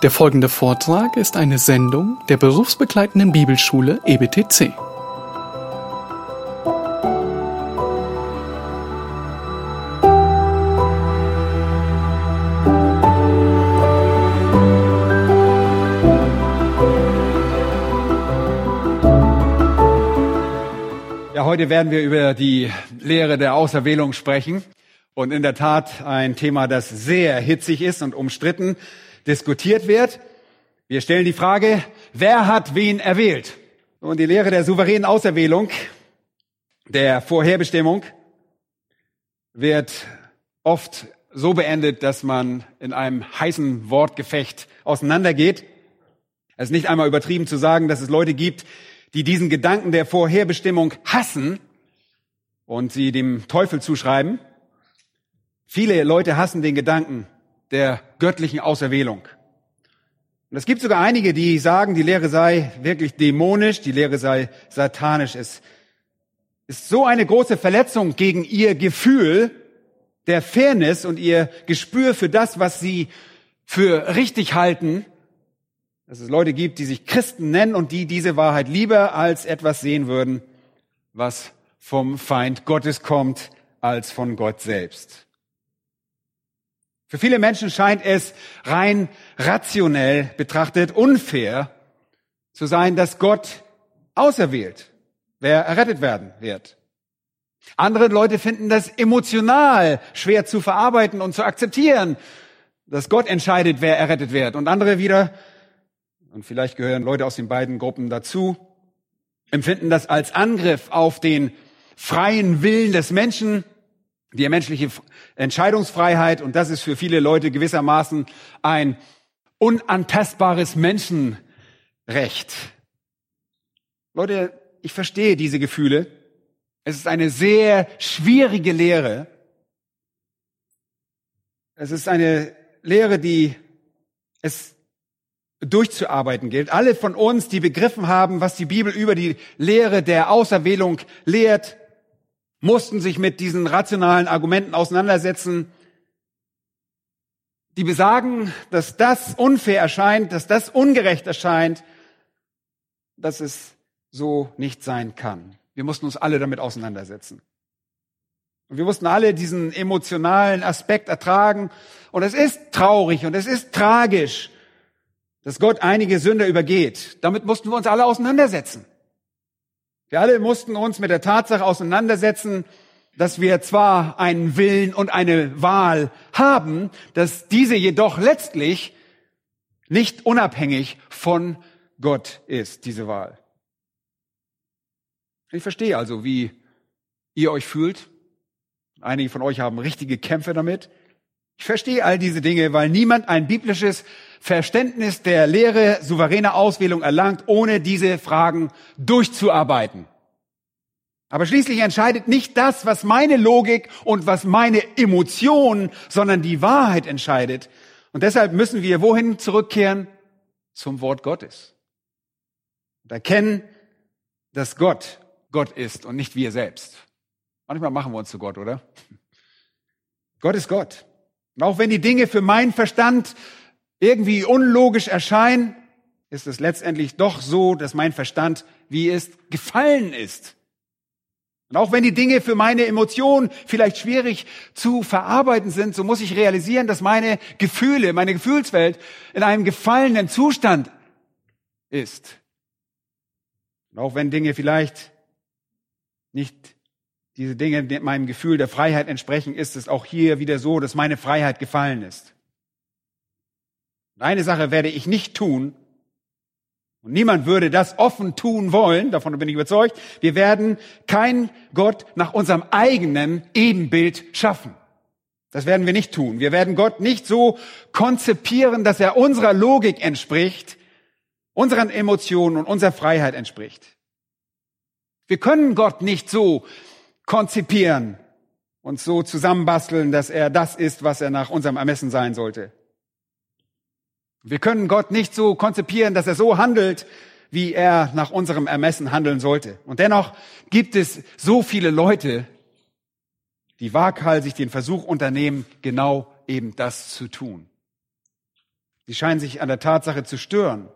Der folgende Vortrag ist eine Sendung der berufsbegleitenden Bibelschule EBTC. Ja, heute werden wir über die Lehre der Auserwählung sprechen. Und in der Tat ein Thema, das sehr hitzig ist und umstritten diskutiert wird. Wir stellen die Frage, wer hat wen erwählt? Und die Lehre der souveränen Auserwählung, der Vorherbestimmung, wird oft so beendet, dass man in einem heißen Wortgefecht auseinandergeht. Es ist nicht einmal übertrieben zu sagen, dass es Leute gibt, die diesen Gedanken der Vorherbestimmung hassen und sie dem Teufel zuschreiben. Viele Leute hassen den Gedanken der göttlichen Auserwählung. Und es gibt sogar einige, die sagen, die Lehre sei wirklich dämonisch, die Lehre sei satanisch. Es ist so eine große Verletzung gegen ihr Gefühl der Fairness und ihr Gespür für das, was sie für richtig halten, dass es Leute gibt, die sich Christen nennen und die diese Wahrheit lieber als etwas sehen würden, was vom Feind Gottes kommt, als von Gott selbst. Für viele Menschen scheint es rein rationell betrachtet unfair zu sein, dass Gott auserwählt, wer errettet werden wird. Andere Leute finden das emotional schwer zu verarbeiten und zu akzeptieren, dass Gott entscheidet, wer errettet wird. Und andere wieder und vielleicht gehören Leute aus den beiden Gruppen dazu, empfinden das als Angriff auf den freien Willen des Menschen, die menschliche Entscheidungsfreiheit. Und das ist für viele Leute gewissermaßen ein unantastbares Menschenrecht. Leute, ich verstehe diese Gefühle. Es ist eine sehr schwierige Lehre. Es ist eine Lehre, die es durchzuarbeiten gilt. Alle von uns, die begriffen haben, was die Bibel über die Lehre der Auserwählung lehrt, mussten sich mit diesen rationalen Argumenten auseinandersetzen, die besagen, dass das unfair erscheint, dass das ungerecht erscheint, dass es so nicht sein kann. Wir mussten uns alle damit auseinandersetzen. Und wir mussten alle diesen emotionalen Aspekt ertragen. Und es ist traurig und es ist tragisch, dass Gott einige Sünder übergeht. Damit mussten wir uns alle auseinandersetzen. Wir alle mussten uns mit der Tatsache auseinandersetzen, dass wir zwar einen Willen und eine Wahl haben, dass diese jedoch letztlich nicht unabhängig von Gott ist, diese Wahl. Ich verstehe also, wie ihr euch fühlt. Einige von euch haben richtige Kämpfe damit. Ich verstehe all diese Dinge, weil niemand ein biblisches Verständnis der Lehre souveräner Auswählung erlangt, ohne diese Fragen durchzuarbeiten. Aber schließlich entscheidet nicht das, was meine Logik und was meine Emotion, sondern die Wahrheit entscheidet. Und deshalb müssen wir wohin zurückkehren? Zum Wort Gottes. Und erkennen, dass Gott Gott ist und nicht wir selbst. Manchmal machen wir uns zu Gott, oder? Gott ist Gott. Und auch wenn die Dinge für meinen Verstand irgendwie unlogisch erscheinen, ist es letztendlich doch so, dass mein Verstand, wie es gefallen ist. Und auch wenn die Dinge für meine Emotionen vielleicht schwierig zu verarbeiten sind, so muss ich realisieren, dass meine Gefühle, meine Gefühlswelt in einem gefallenen Zustand ist. Und auch wenn Dinge vielleicht nicht diese Dinge meinem Gefühl der Freiheit entsprechen, ist es auch hier wieder so, dass meine Freiheit gefallen ist. Und eine Sache werde ich nicht tun, und niemand würde das offen tun wollen, davon bin ich überzeugt, wir werden kein Gott nach unserem eigenen Ebenbild schaffen. Das werden wir nicht tun. Wir werden Gott nicht so konzipieren, dass er unserer Logik entspricht, unseren Emotionen und unserer Freiheit entspricht. Wir können Gott nicht so konzipieren und so zusammenbasteln, dass er das ist, was er nach unserem Ermessen sein sollte. Wir können Gott nicht so konzipieren, dass er so handelt, wie er nach unserem Ermessen handeln sollte. Und dennoch gibt es so viele Leute, die waghalsig den Versuch unternehmen, genau eben das zu tun. Sie scheinen sich an der Tatsache zu stören,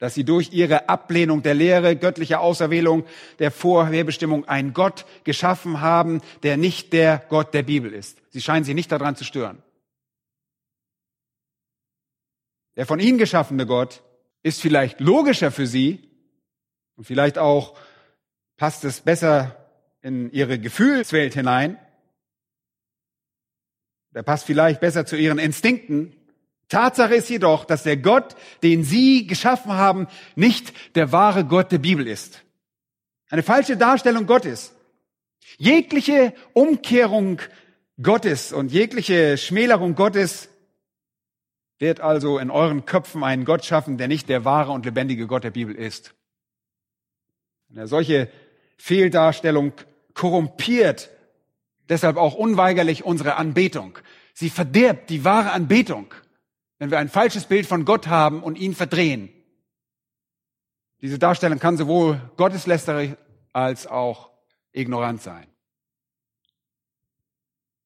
dass sie durch ihre Ablehnung der Lehre, göttlicher Auserwählung, der Vorherbestimmung einen Gott geschaffen haben, der nicht der Gott der Bibel ist. Sie scheinen sich nicht daran zu stören. Der von ihnen geschaffene Gott ist vielleicht logischer für sie und vielleicht auch passt es besser in ihre Gefühlswelt hinein. Der passt vielleicht besser zu ihren Instinkten. Tatsache ist jedoch, dass der Gott, den sie geschaffen haben, nicht der wahre Gott der Bibel ist. Eine falsche Darstellung Gottes. Jegliche Umkehrung Gottes und jegliche Schmälerung Gottes wird also in euren Köpfen einen Gott schaffen, der nicht der wahre und lebendige Gott der Bibel ist. Eine solche Fehldarstellung korrumpiert deshalb auch unweigerlich unsere Anbetung. Sie verdirbt die wahre Anbetung, wenn wir ein falsches Bild von Gott haben und ihn verdrehen. Diese Darstellung kann sowohl gotteslästerig als auch ignorant sein.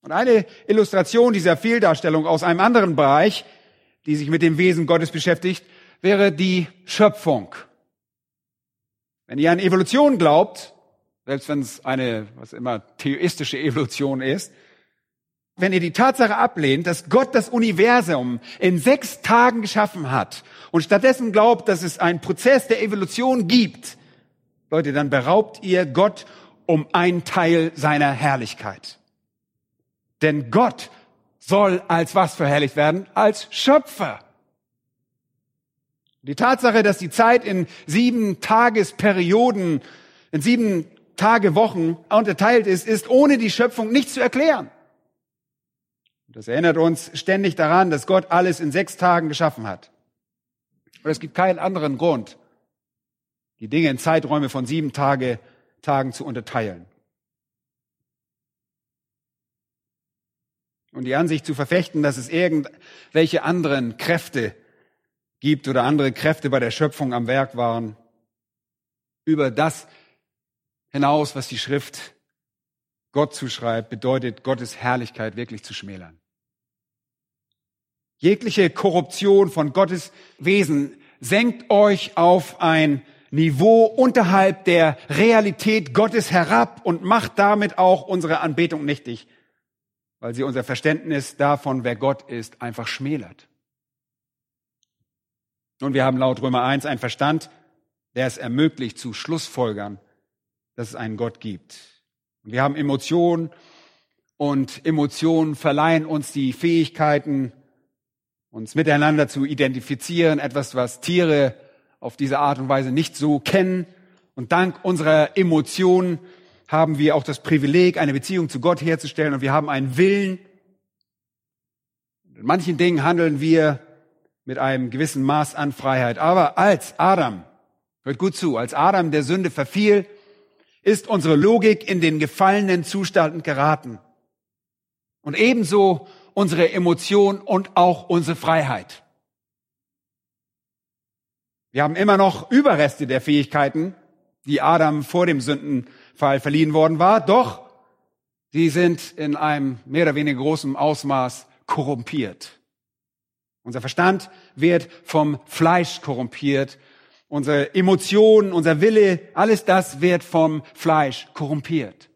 Und eine Illustration dieser Fehldarstellung aus einem anderen Bereich die sich mit dem Wesen Gottes beschäftigt, wäre die Schöpfung. Wenn ihr an Evolution glaubt, selbst wenn es eine, was immer, theistische Evolution ist, wenn ihr die Tatsache ablehnt, dass Gott das Universum in sechs Tagen geschaffen hat und stattdessen glaubt, dass es einen Prozess der Evolution gibt, Leute, dann beraubt ihr Gott um einen Teil seiner Herrlichkeit. Denn Gott soll als was verherrlicht werden? Als Schöpfer. Die Tatsache, dass die Zeit in sieben Tagesperioden, in sieben Tagewochen unterteilt ist, ist ohne die Schöpfung nicht zu erklären. Das erinnert uns ständig daran, dass Gott alles in sechs Tagen geschaffen hat. Und es gibt keinen anderen Grund, die Dinge in Zeiträume von sieben Tage, Tagen zu unterteilen. und die Ansicht zu verfechten, dass es irgendwelche anderen Kräfte gibt oder andere Kräfte bei der Schöpfung am Werk waren, über das hinaus, was die Schrift Gott zuschreibt, bedeutet Gottes Herrlichkeit wirklich zu schmälern. Jegliche Korruption von Gottes Wesen senkt euch auf ein Niveau unterhalb der Realität Gottes herab und macht damit auch unsere Anbetung nichtig weil sie unser Verständnis davon, wer Gott ist, einfach schmälert. Und wir haben laut Römer 1 einen Verstand, der es ermöglicht zu Schlussfolgern, dass es einen Gott gibt. Wir haben Emotionen und Emotionen verleihen uns die Fähigkeiten, uns miteinander zu identifizieren, etwas, was Tiere auf diese Art und Weise nicht so kennen. Und dank unserer Emotionen haben wir auch das Privileg, eine Beziehung zu Gott herzustellen und wir haben einen Willen. In manchen Dingen handeln wir mit einem gewissen Maß an Freiheit. Aber als Adam, hört gut zu, als Adam der Sünde verfiel, ist unsere Logik in den gefallenen Zustand geraten. Und ebenso unsere Emotion und auch unsere Freiheit. Wir haben immer noch Überreste der Fähigkeiten, die Adam vor dem Sünden Fall verliehen worden war, doch sie sind in einem mehr oder weniger großen Ausmaß korrumpiert. Unser Verstand wird vom Fleisch korrumpiert. Unsere Emotionen, unser Wille, alles das wird vom Fleisch korrumpiert.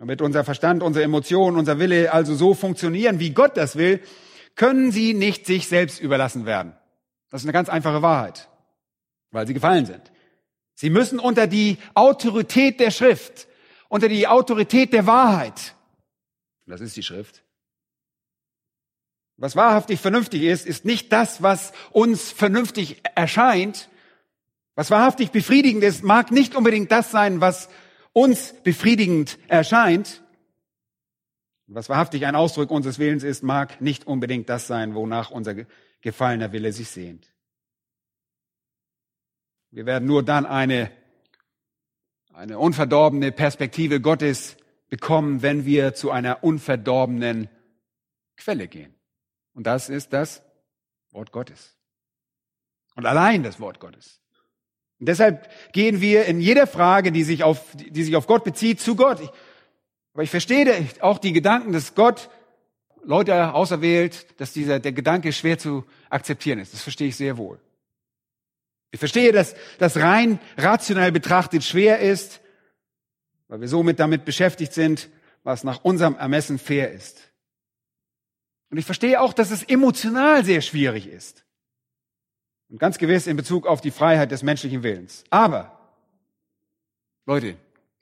Damit unser Verstand, unsere Emotionen, unser Wille also so funktionieren, wie Gott das will, können sie nicht sich selbst überlassen werden. Das ist eine ganz einfache Wahrheit, weil sie gefallen sind. Sie müssen unter die Autorität der Schrift, unter die Autorität der Wahrheit. Das ist die Schrift. Was wahrhaftig vernünftig ist, ist nicht das, was uns vernünftig erscheint. Was wahrhaftig befriedigend ist, mag nicht unbedingt das sein, was uns befriedigend erscheint. Was wahrhaftig ein Ausdruck unseres Willens ist, mag nicht unbedingt das sein, wonach unser gefallener Wille sich sehnt. Wir werden nur dann eine, eine unverdorbene Perspektive Gottes bekommen, wenn wir zu einer unverdorbenen Quelle gehen. Und das ist das Wort Gottes. Und allein das Wort Gottes. Und deshalb gehen wir in jeder Frage, die sich auf, die sich auf Gott bezieht, zu Gott. aber ich verstehe auch die Gedanken, dass Gott Leute auserwählt, dass dieser, der Gedanke schwer zu akzeptieren ist. Das verstehe ich sehr wohl. Ich verstehe, dass das rein rationell betrachtet schwer ist, weil wir somit damit beschäftigt sind, was nach unserem Ermessen fair ist. Und ich verstehe auch, dass es emotional sehr schwierig ist. Und ganz gewiss in Bezug auf die Freiheit des menschlichen Willens. Aber, Leute,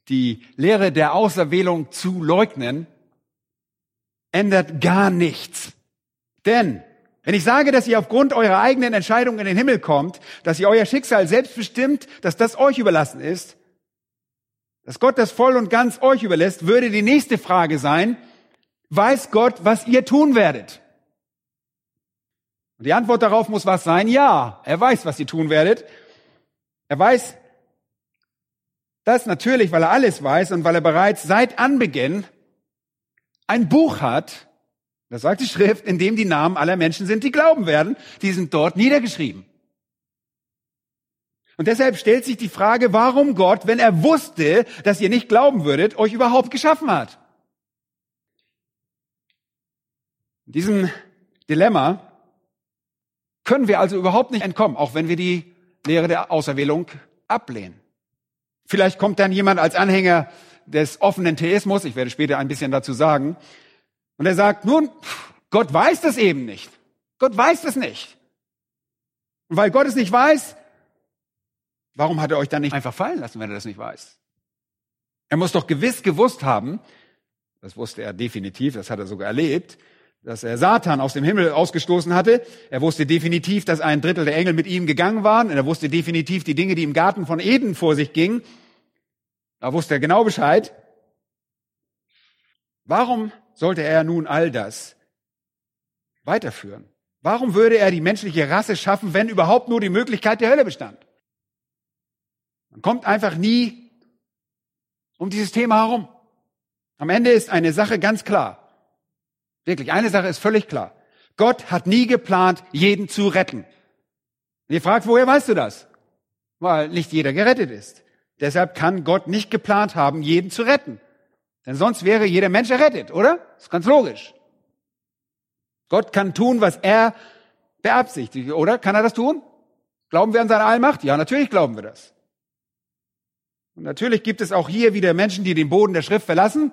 die Lehre der Auserwählung zu leugnen, ändert gar nichts. Denn wenn ich sage, dass ihr aufgrund eurer eigenen Entscheidung in den Himmel kommt, dass ihr euer Schicksal selbst bestimmt, dass das euch überlassen ist, dass Gott das voll und ganz euch überlässt, würde die nächste Frage sein, weiß Gott, was ihr tun werdet? Und die Antwort darauf muss was sein? Ja, er weiß, was ihr tun werdet. Er weiß das natürlich, weil er alles weiß und weil er bereits seit Anbeginn ein Buch hat, das sagt die Schrift, in dem die Namen aller Menschen sind, die glauben werden. Die sind dort niedergeschrieben. Und deshalb stellt sich die Frage, warum Gott, wenn er wusste, dass ihr nicht glauben würdet, euch überhaupt geschaffen hat. In diesem Dilemma können wir also überhaupt nicht entkommen, auch wenn wir die Lehre der Auserwählung ablehnen. Vielleicht kommt dann jemand als Anhänger des offenen Theismus, ich werde später ein bisschen dazu sagen, und er sagt, nun, Gott weiß das eben nicht. Gott weiß das nicht. Und weil Gott es nicht weiß, warum hat er euch dann nicht einfach fallen lassen, wenn er das nicht weiß? Er muss doch gewiss gewusst haben, das wusste er definitiv, das hat er sogar erlebt, dass er Satan aus dem Himmel ausgestoßen hatte. Er wusste definitiv, dass ein Drittel der Engel mit ihm gegangen waren. Und er wusste definitiv die Dinge, die im Garten von Eden vor sich gingen. Da wusste er genau Bescheid. Warum sollte er nun all das weiterführen? Warum würde er die menschliche Rasse schaffen, wenn überhaupt nur die Möglichkeit der Hölle bestand? Man kommt einfach nie um dieses Thema herum. Am Ende ist eine Sache ganz klar. Wirklich, eine Sache ist völlig klar. Gott hat nie geplant, jeden zu retten. Und ihr fragt, woher weißt du das? Weil nicht jeder gerettet ist. Deshalb kann Gott nicht geplant haben, jeden zu retten. Denn sonst wäre jeder Mensch errettet, oder? Das ist ganz logisch. Gott kann tun, was er beabsichtigt, oder? Kann er das tun? Glauben wir an seine Allmacht? Ja, natürlich glauben wir das. Und natürlich gibt es auch hier wieder Menschen, die den Boden der Schrift verlassen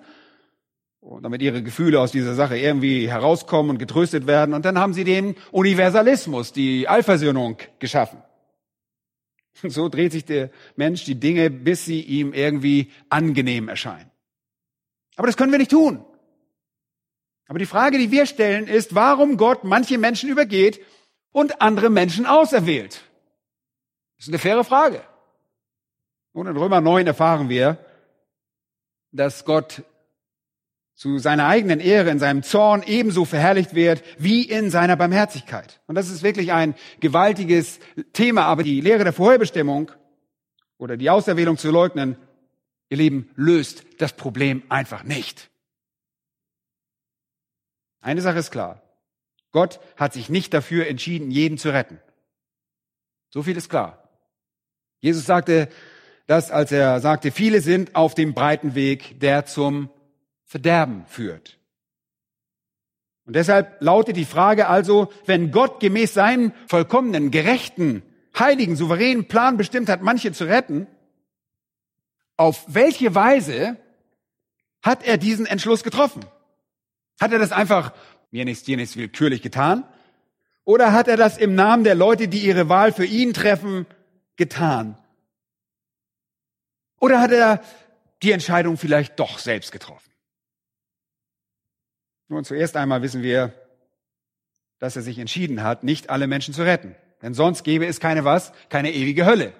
und damit ihre Gefühle aus dieser Sache irgendwie herauskommen und getröstet werden. Und dann haben sie den Universalismus, die Allversöhnung geschaffen. Und so dreht sich der Mensch die Dinge, bis sie ihm irgendwie angenehm erscheinen. Aber das können wir nicht tun. Aber die Frage, die wir stellen, ist, warum Gott manche Menschen übergeht und andere Menschen auserwählt. Das ist eine faire Frage. Und in Römer 9 erfahren wir, dass Gott zu seiner eigenen Ehre in seinem Zorn ebenso verherrlicht wird wie in seiner Barmherzigkeit. Und das ist wirklich ein gewaltiges Thema, aber die Lehre der Vorherbestimmung oder die Auserwählung zu leugnen, ihr Lieben, löst das Problem einfach nicht. Eine Sache ist klar. Gott hat sich nicht dafür entschieden, jeden zu retten. So viel ist klar. Jesus sagte das, als er sagte, viele sind auf dem breiten Weg, der zum Verderben führt. Und deshalb lautet die Frage also, wenn Gott gemäß seinem vollkommenen, gerechten, heiligen, souveränen Plan bestimmt hat, manche zu retten, auf welche Weise hat er diesen Entschluss getroffen? Hat er das einfach mir nichts, dir nichts willkürlich getan? Oder hat er das im Namen der Leute, die ihre Wahl für ihn treffen, getan? Oder hat er die Entscheidung vielleicht doch selbst getroffen? Nun, zuerst einmal wissen wir, dass er sich entschieden hat, nicht alle Menschen zu retten. Denn sonst gäbe es keine was? Keine ewige Hölle.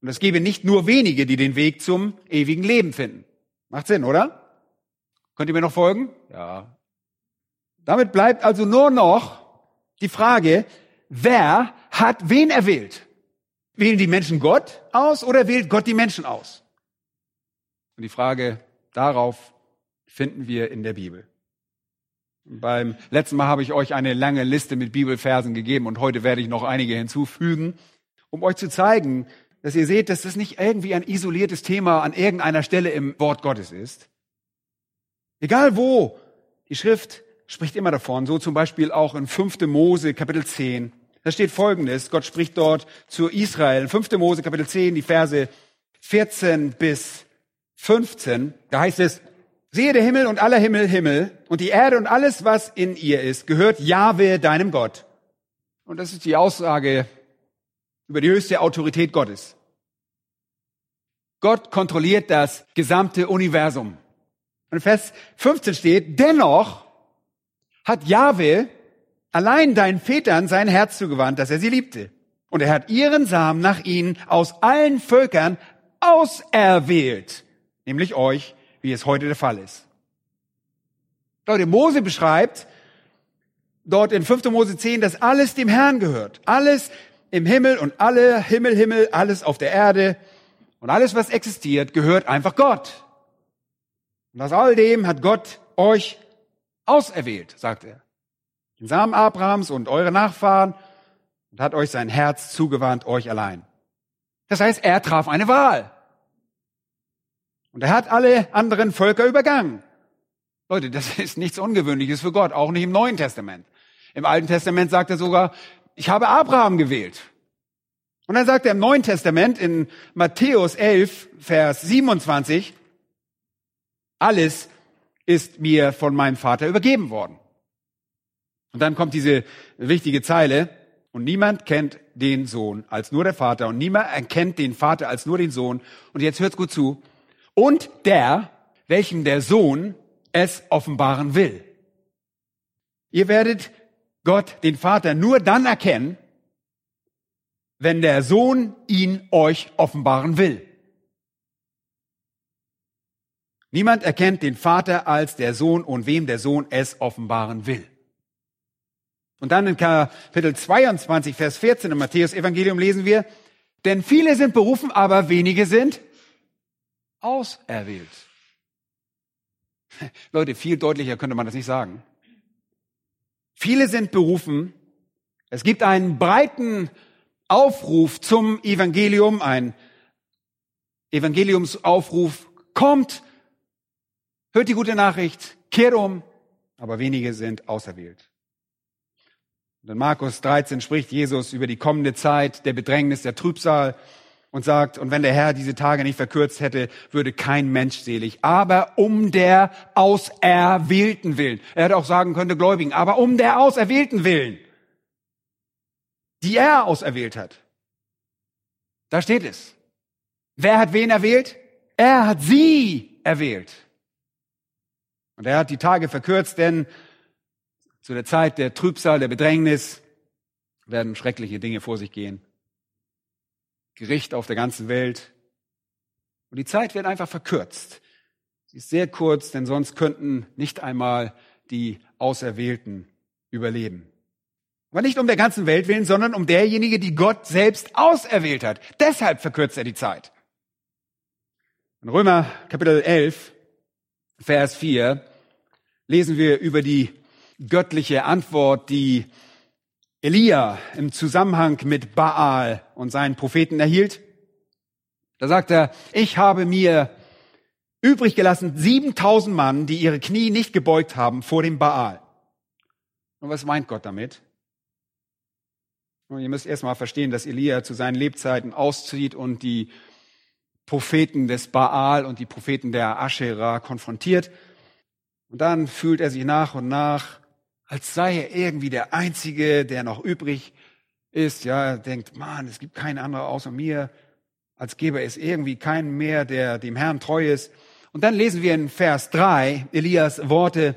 Und es gäbe nicht nur wenige, die den Weg zum ewigen Leben finden. Macht Sinn, oder? Könnt ihr mir noch folgen? Ja. Damit bleibt also nur noch die Frage, wer hat wen erwählt? Wählen die Menschen Gott aus oder wählt Gott die Menschen aus? Und die Frage darauf finden wir in der Bibel. Beim letzten Mal habe ich euch eine lange Liste mit Bibelversen gegeben und heute werde ich noch einige hinzufügen, um euch zu zeigen, dass ihr seht, dass das nicht irgendwie ein isoliertes Thema an irgendeiner Stelle im Wort Gottes ist. Egal wo die Schrift spricht immer davon, so zum Beispiel auch in 5. Mose Kapitel 10. Da steht Folgendes, Gott spricht dort zu Israel. 5. Mose Kapitel 10, die Verse 14 bis 15. Da heißt es, Siehe der Himmel und aller Himmel Himmel und die Erde und alles, was in ihr ist, gehört Jahwe, deinem Gott. Und das ist die Aussage über die höchste Autorität Gottes. Gott kontrolliert das gesamte Universum. Und in Vers 15 steht, dennoch hat Jahwe allein deinen Vätern sein Herz zugewandt, dass er sie liebte. Und er hat ihren Samen nach ihnen aus allen Völkern auserwählt, nämlich euch, wie es heute der Fall ist. Leute, Mose beschreibt dort in 5. Mose 10, dass alles dem Herrn gehört. Alles im Himmel und alle Himmel, Himmel, alles auf der Erde und alles, was existiert, gehört einfach Gott. Und aus all dem hat Gott euch auserwählt, sagt er. Den Samen Abrahams und eure Nachfahren und hat euch sein Herz zugewandt, euch allein. Das heißt, er traf eine Wahl. Und er hat alle anderen Völker übergangen. Leute, das ist nichts Ungewöhnliches für Gott, auch nicht im Neuen Testament. Im Alten Testament sagt er sogar, ich habe Abraham gewählt. Und dann sagt er im Neuen Testament in Matthäus 11, Vers 27, alles ist mir von meinem Vater übergeben worden. Und dann kommt diese wichtige Zeile, und niemand kennt den Sohn als nur der Vater, und niemand erkennt den Vater als nur den Sohn. Und jetzt hört's gut zu, und der, welchem der Sohn es offenbaren will. Ihr werdet Gott, den Vater, nur dann erkennen, wenn der Sohn ihn euch offenbaren will. Niemand erkennt den Vater als der Sohn und wem der Sohn es offenbaren will. Und dann in Kapitel 22, Vers 14 im Matthäus Evangelium lesen wir, denn viele sind berufen, aber wenige sind auserwählt. Leute, viel deutlicher könnte man das nicht sagen. Viele sind berufen. Es gibt einen breiten Aufruf zum Evangelium, ein Evangeliumsaufruf. Kommt, hört die gute Nachricht, kehrt um, aber wenige sind auserwählt. Und in Markus 13 spricht Jesus über die kommende Zeit der Bedrängnis, der Trübsal und sagt, und wenn der Herr diese Tage nicht verkürzt hätte, würde kein Mensch selig. Aber um der Auserwählten willen. Er hätte auch sagen können, Gläubigen, aber um der Auserwählten willen. Die er auserwählt hat. Da steht es. Wer hat wen erwählt? Er hat sie erwählt. Und er hat die Tage verkürzt, denn zu der Zeit der Trübsal, der Bedrängnis werden schreckliche Dinge vor sich gehen. Gericht auf der ganzen Welt. Und die Zeit wird einfach verkürzt. Sie ist sehr kurz, denn sonst könnten nicht einmal die Auserwählten überleben. Aber nicht um der ganzen Welt willen, sondern um derjenige, die Gott selbst auserwählt hat. Deshalb verkürzt er die Zeit. In Römer Kapitel 11, Vers 4 lesen wir über die göttliche Antwort, die Elia im Zusammenhang mit Baal und seinen Propheten erhielt. Da sagt er, ich habe mir übrig gelassen 7000 Mann, die ihre Knie nicht gebeugt haben vor dem Baal. Und was meint Gott damit? Und ihr müsst erstmal verstehen, dass Elia zu seinen Lebzeiten auszieht und die Propheten des Baal und die Propheten der Asherah konfrontiert. Und dann fühlt er sich nach und nach als sei er irgendwie der Einzige, der noch übrig ist. Ja, er denkt, man, es gibt keinen anderen außer mir. Als gäbe es irgendwie keinen mehr, der dem Herrn treu ist. Und dann lesen wir in Vers 3 Elias Worte,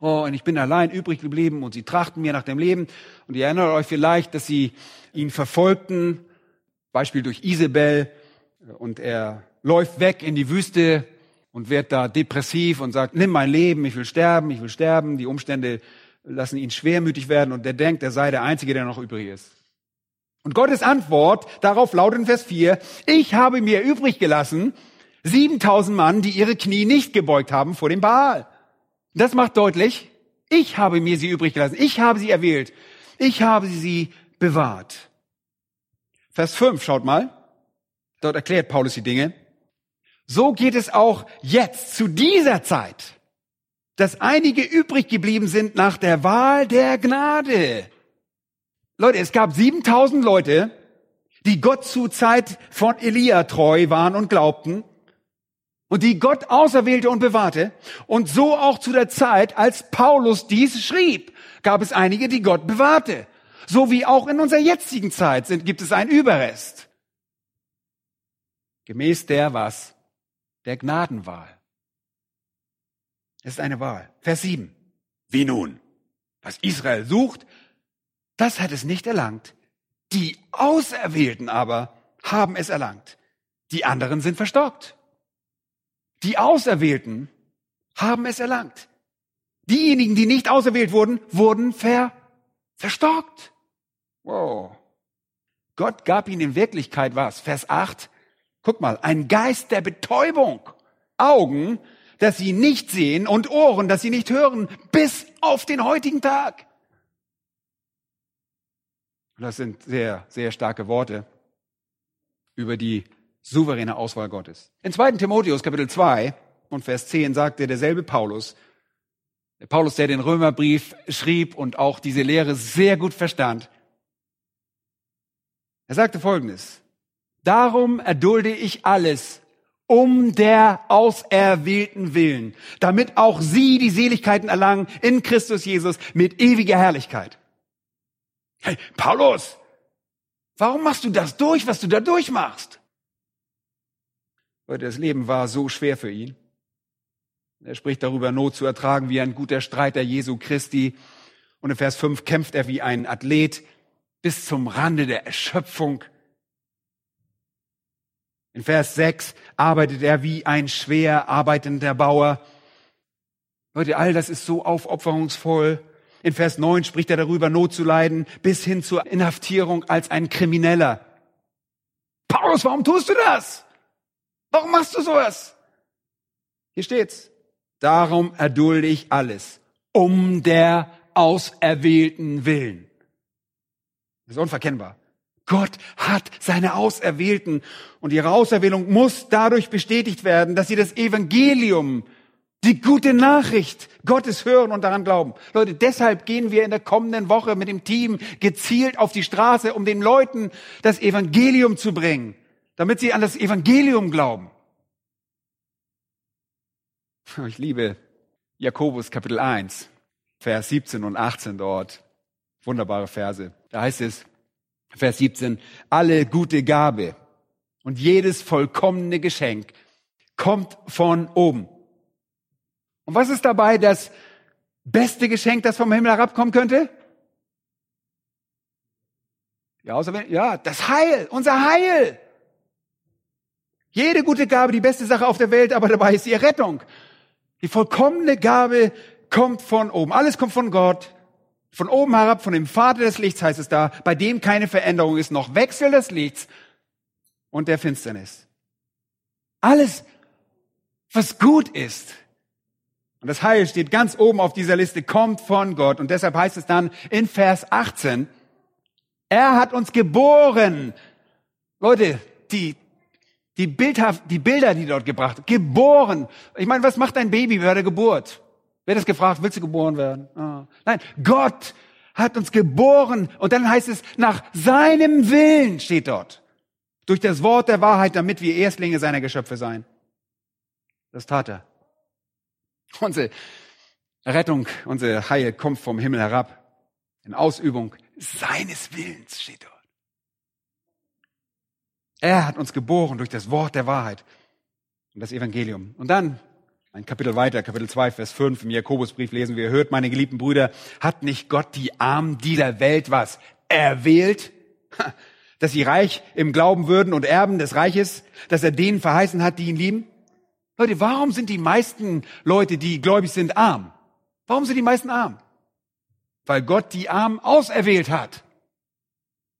Oh, und ich bin allein übrig geblieben und sie trachten mir nach dem Leben. Und ihr erinnert euch vielleicht, dass sie ihn verfolgten, Beispiel durch Isabel. Und er läuft weg in die Wüste und wird da depressiv und sagt, nimm mein Leben, ich will sterben, ich will sterben. Die Umstände lassen ihn schwermütig werden und der denkt, er sei der Einzige, der noch übrig ist. Und Gottes Antwort darauf lautet in Vers 4, ich habe mir übrig gelassen 7000 Mann, die ihre Knie nicht gebeugt haben vor dem Baal. Das macht deutlich, ich habe mir sie übrig gelassen, ich habe sie erwählt, ich habe sie bewahrt. Vers 5, schaut mal, dort erklärt Paulus die Dinge. So geht es auch jetzt, zu dieser Zeit. dass einige übrig geblieben sind nach der Wahl der Gnade. Leute, es gab 7000 Leute, die Gott zu Zeit von Elia treu waren und glaubten und die Gott auserwählte und bewahrte. Und so auch zu der Zeit, als Paulus dies schrieb, gab es einige, die Gott bewahrte. So wie auch in unserer jetzigen Zeit sind, gibt es einen Überrest. Gemäß der was? Der Gnadenwahl. Es ist eine Wahl. Vers 7. Wie nun? Was Israel sucht, das hat es nicht erlangt. Die Auserwählten aber haben es erlangt. Die anderen sind verstockt. Die Auserwählten haben es erlangt. Diejenigen, die nicht auserwählt wurden, wurden ver verstockt. Wow. Gott gab ihnen in Wirklichkeit was? Vers 8. Guck mal, ein Geist der Betäubung. Augen, dass sie nicht sehen und Ohren, dass sie nicht hören, bis auf den heutigen Tag. Das sind sehr, sehr starke Worte über die souveräne Auswahl Gottes. In 2. Timotheus Kapitel 2 und Vers 10 sagte derselbe Paulus, der Paulus, der den Römerbrief schrieb und auch diese Lehre sehr gut verstand, er sagte Folgendes, darum erdulde ich alles um der Auserwählten willen, damit auch sie die Seligkeiten erlangen in Christus Jesus mit ewiger Herrlichkeit. Hey, Paulus, warum machst du das durch, was du da durchmachst? Weil das Leben war so schwer für ihn. Er spricht darüber, Not zu ertragen wie ein guter Streiter Jesu Christi. Und in Vers 5 kämpft er wie ein Athlet bis zum Rande der Erschöpfung. In Vers 6 arbeitet er wie ein schwer arbeitender Bauer. Leute, all das ist so aufopferungsvoll. In Vers 9 spricht er darüber, Not zu leiden, bis hin zur Inhaftierung als ein Krimineller. Paulus, warum tust du das? Warum machst du sowas? Hier steht's. Darum erdulde ich alles, um der Auserwählten willen. Das ist unverkennbar. Gott hat seine Auserwählten und ihre Auserwählung muss dadurch bestätigt werden, dass sie das Evangelium die gute Nachricht Gottes hören und daran glauben. Leute, deshalb gehen wir in der kommenden Woche mit dem Team gezielt auf die Straße, um den Leuten das Evangelium zu bringen, damit sie an das Evangelium glauben. Ich liebe Jakobus Kapitel 1, Vers 17 und 18 dort. Wunderbare Verse. Da heißt es, Vers 17, alle gute Gabe und jedes vollkommene Geschenk kommt von oben und was ist dabei das beste Geschenk, das vom Himmel herabkommen könnte? Ja, ja, das Heil, unser Heil. Jede gute Gabe, die beste Sache auf der Welt, aber dabei ist die Rettung. Die vollkommene Gabe kommt von oben. Alles kommt von Gott. Von oben herab, von dem Vater des Lichts heißt es da, bei dem keine Veränderung ist, noch Wechsel des Lichts und der Finsternis. Alles, was gut ist, und das Heil steht ganz oben auf dieser Liste, kommt von Gott. Und deshalb heißt es dann in Vers 18, er hat uns geboren. Leute, die, die, bildhaft, die Bilder, die dort gebracht, geboren. Ich meine, was macht ein Baby bei der Geburt? Wer das gefragt, willst du geboren werden? Ah. Nein, Gott hat uns geboren. Und dann heißt es, nach seinem Willen steht dort. Durch das Wort der Wahrheit, damit wir Erstlinge seiner Geschöpfe sein. Das tat er. Unsere Rettung, unser Heil kommt vom Himmel herab. In Ausübung seines Willens steht dort. Er hat uns geboren durch das Wort der Wahrheit und das Evangelium. Und dann ein Kapitel weiter, Kapitel 2, Vers 5 im Jakobusbrief lesen wir, hört meine geliebten Brüder, hat nicht Gott die Armen dieser Welt was erwählt? Dass sie reich im Glauben würden und Erben des Reiches, dass er denen verheißen hat, die ihn lieben? Leute, warum sind die meisten Leute, die gläubig sind, arm? Warum sind die meisten arm? Weil Gott die Armen auserwählt hat.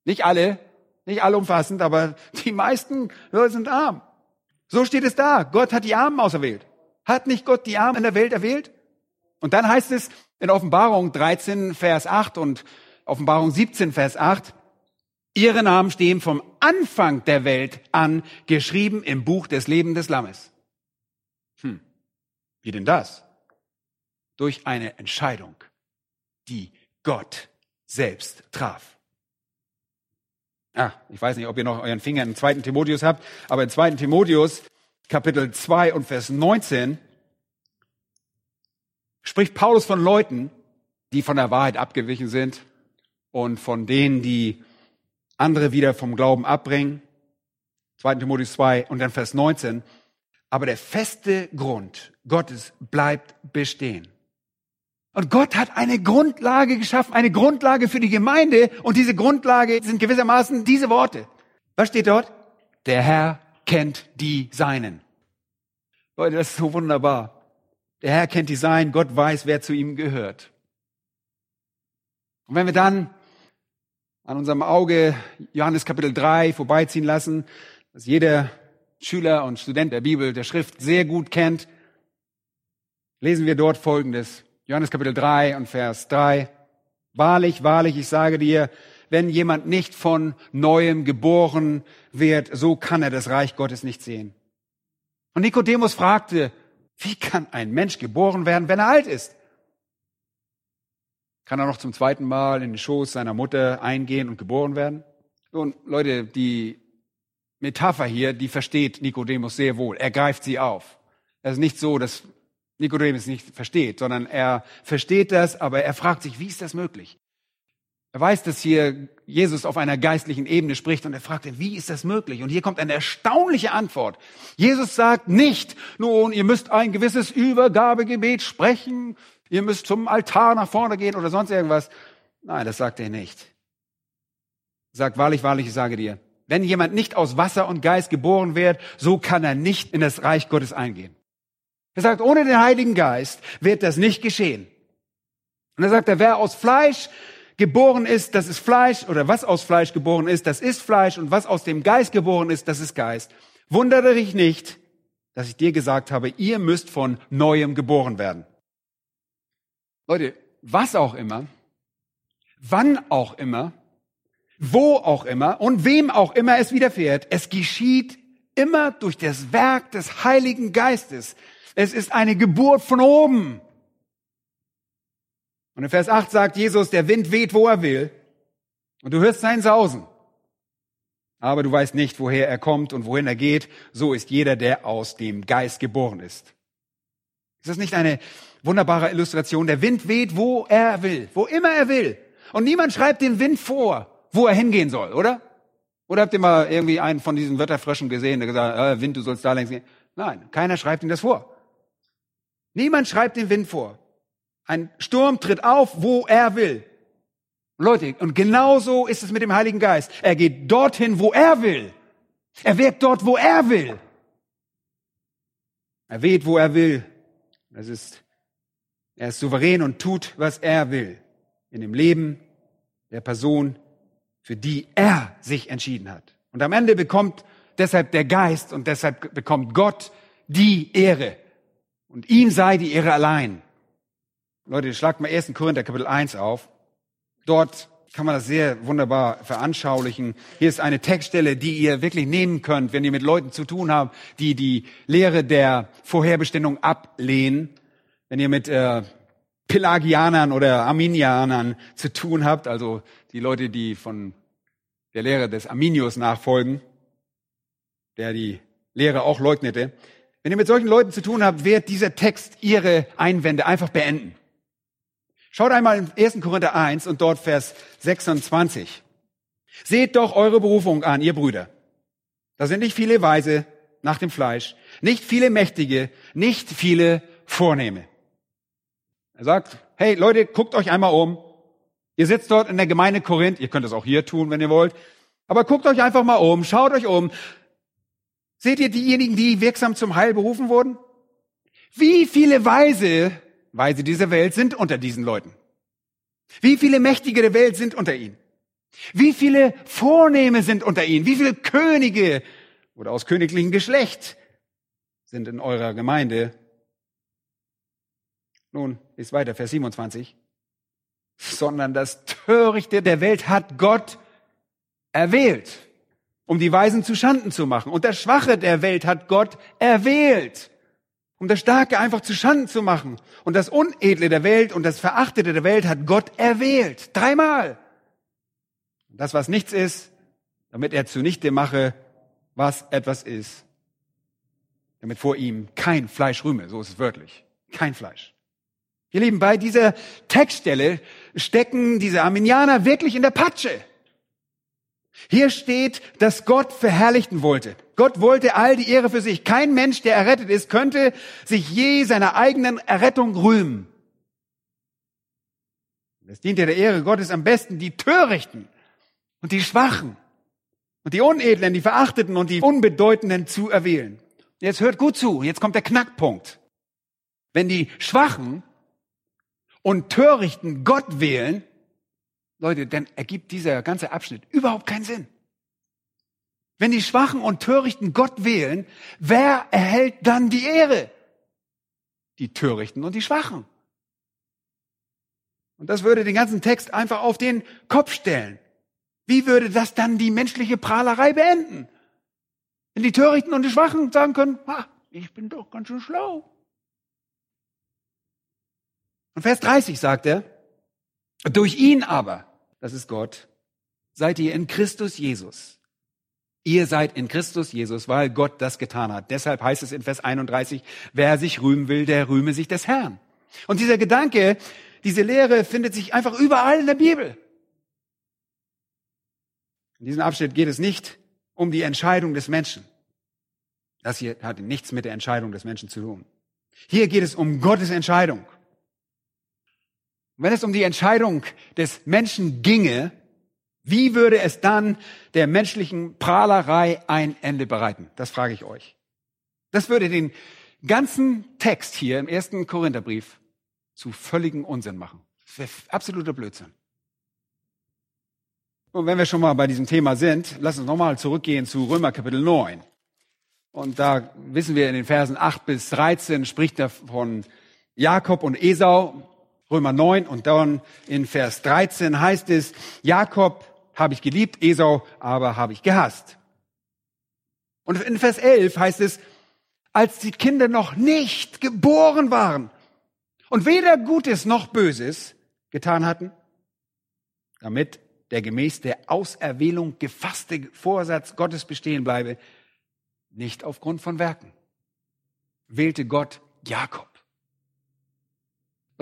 Nicht alle, nicht alle umfassend, aber die meisten Leute sind arm. So steht es da. Gott hat die Armen auserwählt. Hat nicht Gott die Armen in der Welt erwählt? Und dann heißt es in Offenbarung 13, Vers 8 und Offenbarung 17, Vers 8, Ihre Namen stehen vom Anfang der Welt an geschrieben im Buch des Lebens des Lammes. Hm, wie denn das? durch eine Entscheidung, die Gott selbst traf. Ah, ich weiß nicht, ob ihr noch euren Finger im zweiten Timotheus habt, aber im zweiten Timotheus, Kapitel 2 und Vers 19, spricht Paulus von Leuten, die von der Wahrheit abgewichen sind und von denen, die andere wieder vom Glauben abbringen. 2. Timotheus 2 und dann Vers 19. Aber der feste Grund Gottes bleibt bestehen. Und Gott hat eine Grundlage geschaffen, eine Grundlage für die Gemeinde. Und diese Grundlage sind gewissermaßen diese Worte. Was steht dort? Der Herr kennt die Seinen. Leute, das ist so wunderbar. Der Herr kennt die Seinen, Gott weiß, wer zu ihm gehört. Und wenn wir dann an unserem Auge Johannes Kapitel 3 vorbeiziehen lassen, das jeder Schüler und Student der Bibel, der Schrift sehr gut kennt, lesen wir dort Folgendes. Johannes Kapitel 3 und Vers 3. Wahrlich, wahrlich, ich sage dir, wenn jemand nicht von neuem geboren wird, so kann er das Reich Gottes nicht sehen. Und Nikodemus fragte, wie kann ein Mensch geboren werden, wenn er alt ist? Kann er noch zum zweiten Mal in den Schoß seiner Mutter eingehen und geboren werden? Nun, Leute, die Metapher hier, die versteht Nikodemus sehr wohl. Er greift sie auf. Es ist nicht so, dass Nikodemus nicht versteht, sondern er versteht das, aber er fragt sich, wie ist das möglich? Er weiß, dass hier Jesus auf einer geistlichen Ebene spricht und er fragt, wie ist das möglich? Und hier kommt eine erstaunliche Antwort. Jesus sagt nicht, nun, ihr müsst ein gewisses Übergabegebet sprechen, ihr müsst zum Altar nach vorne gehen oder sonst irgendwas. Nein, das sagt er nicht. Er sagt, wahrlich, wahrlich, ich sage dir, wenn jemand nicht aus Wasser und Geist geboren wird, so kann er nicht in das Reich Gottes eingehen. Er sagt, ohne den Heiligen Geist wird das nicht geschehen. Und er sagt, wer aus Fleisch geboren ist, das ist Fleisch, oder was aus Fleisch geboren ist, das ist Fleisch, und was aus dem Geist geboren ist, das ist Geist. Wundere dich nicht, dass ich dir gesagt habe, ihr müsst von neuem geboren werden. Leute, was auch immer, wann auch immer, wo auch immer und wem auch immer es widerfährt, es geschieht immer durch das Werk des Heiligen Geistes. Es ist eine Geburt von oben. Und in Vers 8 sagt Jesus, der Wind weht, wo er will. Und du hörst sein Sausen. Aber du weißt nicht, woher er kommt und wohin er geht. So ist jeder, der aus dem Geist geboren ist. Ist das nicht eine wunderbare Illustration? Der Wind weht, wo er will, wo immer er will. Und niemand schreibt dem Wind vor, wo er hingehen soll, oder? Oder habt ihr mal irgendwie einen von diesen Wetterfröschen gesehen, der gesagt hat, äh, Wind, du sollst da längs gehen? Nein, keiner schreibt ihm das vor. Niemand schreibt dem Wind vor. Ein Sturm tritt auf, wo er will. Leute, und genauso ist es mit dem Heiligen Geist. Er geht dorthin, wo er will. Er wirkt dort, wo er will. Er weht, wo er will. Das ist, er ist souverän und tut, was er will. In dem Leben der Person, für die er sich entschieden hat. Und am Ende bekommt deshalb der Geist und deshalb bekommt Gott die Ehre. Und ihm sei die Ehre allein. Leute, schlagt mal 1. Korinther Kapitel 1 auf. Dort kann man das sehr wunderbar veranschaulichen. Hier ist eine Textstelle, die ihr wirklich nehmen könnt, wenn ihr mit Leuten zu tun habt, die die Lehre der Vorherbestimmung ablehnen. Wenn ihr mit äh, Pelagianern oder Arminianern zu tun habt, also die Leute, die von der Lehre des Arminius nachfolgen, der die Lehre auch leugnete. Wenn ihr mit solchen Leuten zu tun habt, wird dieser Text ihre Einwände einfach beenden. Schaut einmal in 1. Korinther 1 und dort Vers 26. Seht doch eure Berufung an, ihr Brüder. Da sind nicht viele Weise nach dem Fleisch, nicht viele Mächtige, nicht viele Vornehme. Er sagt, hey Leute, guckt euch einmal um. Ihr sitzt dort in der Gemeinde Korinth, ihr könnt es auch hier tun, wenn ihr wollt. Aber guckt euch einfach mal um, schaut euch um. Seht ihr diejenigen, die wirksam zum Heil berufen wurden? Wie viele Weise, Weise dieser Welt sind unter diesen Leuten? Wie viele Mächtige der Welt sind unter ihnen? Wie viele Vornehme sind unter ihnen? Wie viele Könige oder aus königlichem Geschlecht sind in eurer Gemeinde? Nun, ist weiter, Vers 27. Sondern das Törichte der Welt hat Gott erwählt um die Weisen zu Schanden zu machen. Und das Schwache der Welt hat Gott erwählt, um das Starke einfach zu Schanden zu machen. Und das Unedle der Welt und das Verachtete der Welt hat Gott erwählt. Dreimal. Das, was nichts ist, damit er zunichte mache, was etwas ist. Damit vor ihm kein Fleisch rühme, so ist es wörtlich. Kein Fleisch. Ihr Lieben, bei dieser Textstelle stecken diese Arminianer wirklich in der Patsche. Hier steht, dass Gott verherrlichten wollte. Gott wollte all die Ehre für sich. Kein Mensch, der errettet ist, könnte sich je seiner eigenen Errettung rühmen. Es dient ja der Ehre Gottes am besten, die Törichten und die Schwachen und die Unedlen, die Verachteten und die Unbedeutenden zu erwählen. Jetzt hört gut zu, jetzt kommt der Knackpunkt. Wenn die Schwachen und Törichten Gott wählen, Leute, dann ergibt dieser ganze Abschnitt überhaupt keinen Sinn. Wenn die Schwachen und Törichten Gott wählen, wer erhält dann die Ehre? Die Törichten und die Schwachen. Und das würde den ganzen Text einfach auf den Kopf stellen. Wie würde das dann die menschliche Prahlerei beenden? Wenn die Törichten und die Schwachen sagen können, ah, ich bin doch ganz schön schlau. Und Vers 30 sagt er, durch ihn aber, das ist Gott, seid ihr in Christus Jesus. Ihr seid in Christus Jesus, weil Gott das getan hat. Deshalb heißt es in Vers 31, wer sich rühmen will, der rühme sich des Herrn. Und dieser Gedanke, diese Lehre findet sich einfach überall in der Bibel. In diesem Abschnitt geht es nicht um die Entscheidung des Menschen. Das hier hat nichts mit der Entscheidung des Menschen zu tun. Hier geht es um Gottes Entscheidung. Wenn es um die Entscheidung des Menschen ginge, wie würde es dann der menschlichen Prahlerei ein Ende bereiten? Das frage ich euch. Das würde den ganzen Text hier im ersten Korintherbrief zu völligen Unsinn machen. Das wäre absoluter Blödsinn. Und wenn wir schon mal bei diesem Thema sind, lass uns nochmal zurückgehen zu Römer Kapitel 9. Und da wissen wir in den Versen 8 bis 13 spricht er von Jakob und Esau, Römer 9 und dann in Vers 13 heißt es, Jakob habe ich geliebt, Esau aber habe ich gehasst. Und in Vers 11 heißt es, als die Kinder noch nicht geboren waren und weder Gutes noch Böses getan hatten, damit der gemäß der Auserwählung gefasste Vorsatz Gottes bestehen bleibe, nicht aufgrund von Werken, wählte Gott Jakob.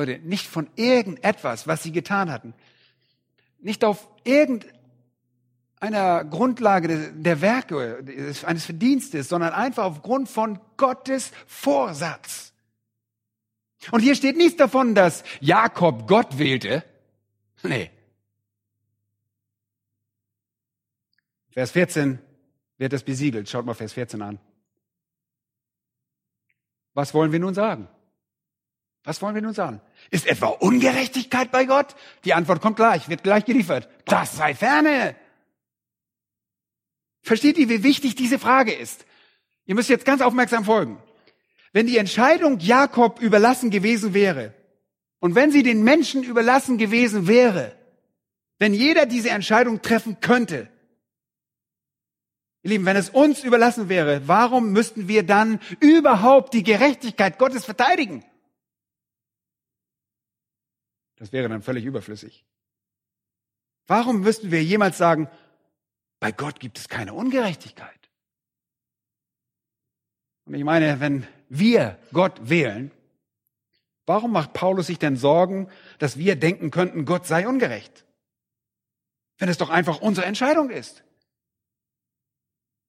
Leute, nicht von irgendetwas, was sie getan hatten. Nicht auf irgendeiner Grundlage der Werke, eines Verdienstes, sondern einfach aufgrund von Gottes Vorsatz. Und hier steht nichts davon, dass Jakob Gott wählte. Nee. Vers 14 wird das besiegelt. Schaut mal Vers 14 an. Was wollen wir nun sagen? Was wollen wir nun sagen? Ist etwa Ungerechtigkeit bei Gott? Die Antwort kommt gleich, wird gleich geliefert. Das sei ferne. Versteht ihr, wie wichtig diese Frage ist? Ihr müsst jetzt ganz aufmerksam folgen. Wenn die Entscheidung Jakob überlassen gewesen wäre und wenn sie den Menschen überlassen gewesen wäre, wenn jeder diese Entscheidung treffen könnte, Ihr Lieben, wenn es uns überlassen wäre, warum müssten wir dann überhaupt die Gerechtigkeit Gottes verteidigen? Das wäre dann völlig überflüssig. Warum müssten wir jemals sagen, bei Gott gibt es keine Ungerechtigkeit? Und ich meine, wenn wir Gott wählen, warum macht Paulus sich denn Sorgen, dass wir denken könnten, Gott sei ungerecht? Wenn es doch einfach unsere Entscheidung ist.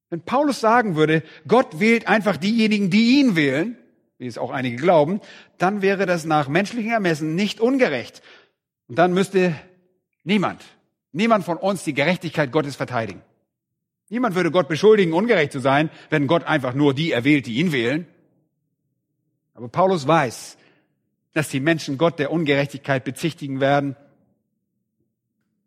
Wenn Paulus sagen würde, Gott wählt einfach diejenigen, die ihn wählen, wie es auch einige glauben, dann wäre das nach menschlichem Ermessen nicht ungerecht. Und dann müsste niemand, niemand von uns die Gerechtigkeit Gottes verteidigen. Niemand würde Gott beschuldigen, ungerecht zu sein, wenn Gott einfach nur die erwählt, die ihn wählen. Aber Paulus weiß, dass die Menschen Gott der Ungerechtigkeit bezichtigen werden.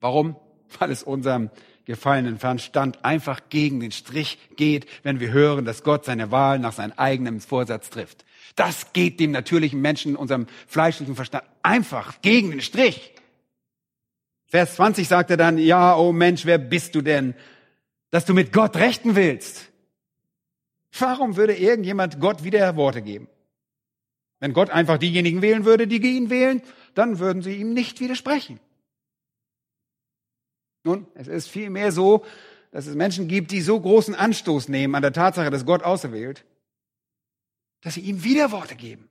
Warum? Weil es unserem gefallenen Verstand einfach gegen den Strich geht, wenn wir hören, dass Gott seine Wahl nach seinem eigenen Vorsatz trifft. Das geht dem natürlichen Menschen, unserem fleischlichen Verstand einfach gegen den Strich. Vers 20 sagt er dann, ja, oh Mensch, wer bist du denn, dass du mit Gott rechten willst? Warum würde irgendjemand Gott wieder Worte geben? Wenn Gott einfach diejenigen wählen würde, die ihn wählen, dann würden sie ihm nicht widersprechen. Nun, es ist vielmehr so, dass es Menschen gibt, die so großen Anstoß nehmen an der Tatsache, dass Gott auserwählt, dass sie ihm Widerworte geben.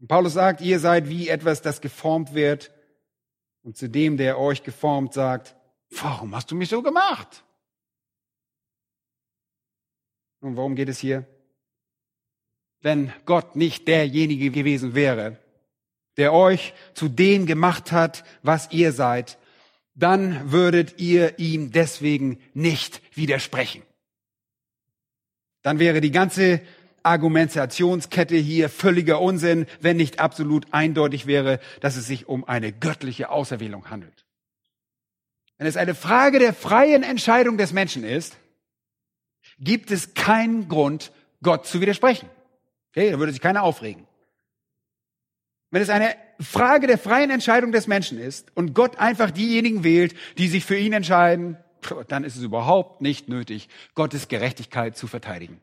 Und Paulus sagt, ihr seid wie etwas, das geformt wird. Und zu dem, der euch geformt, sagt, warum hast du mich so gemacht? Nun, worum geht es hier? Wenn Gott nicht derjenige gewesen wäre, der euch zu dem gemacht hat, was ihr seid, dann würdet ihr ihm deswegen nicht widersprechen. Dann wäre die ganze Argumentationskette hier völliger Unsinn, wenn nicht absolut eindeutig wäre, dass es sich um eine göttliche Auserwählung handelt. Wenn es eine Frage der freien Entscheidung des Menschen ist, gibt es keinen Grund, Gott zu widersprechen. Okay, da würde sich keiner aufregen. Wenn es eine Frage der freien Entscheidung des Menschen ist und Gott einfach diejenigen wählt, die sich für ihn entscheiden, dann ist es überhaupt nicht nötig, Gottes Gerechtigkeit zu verteidigen.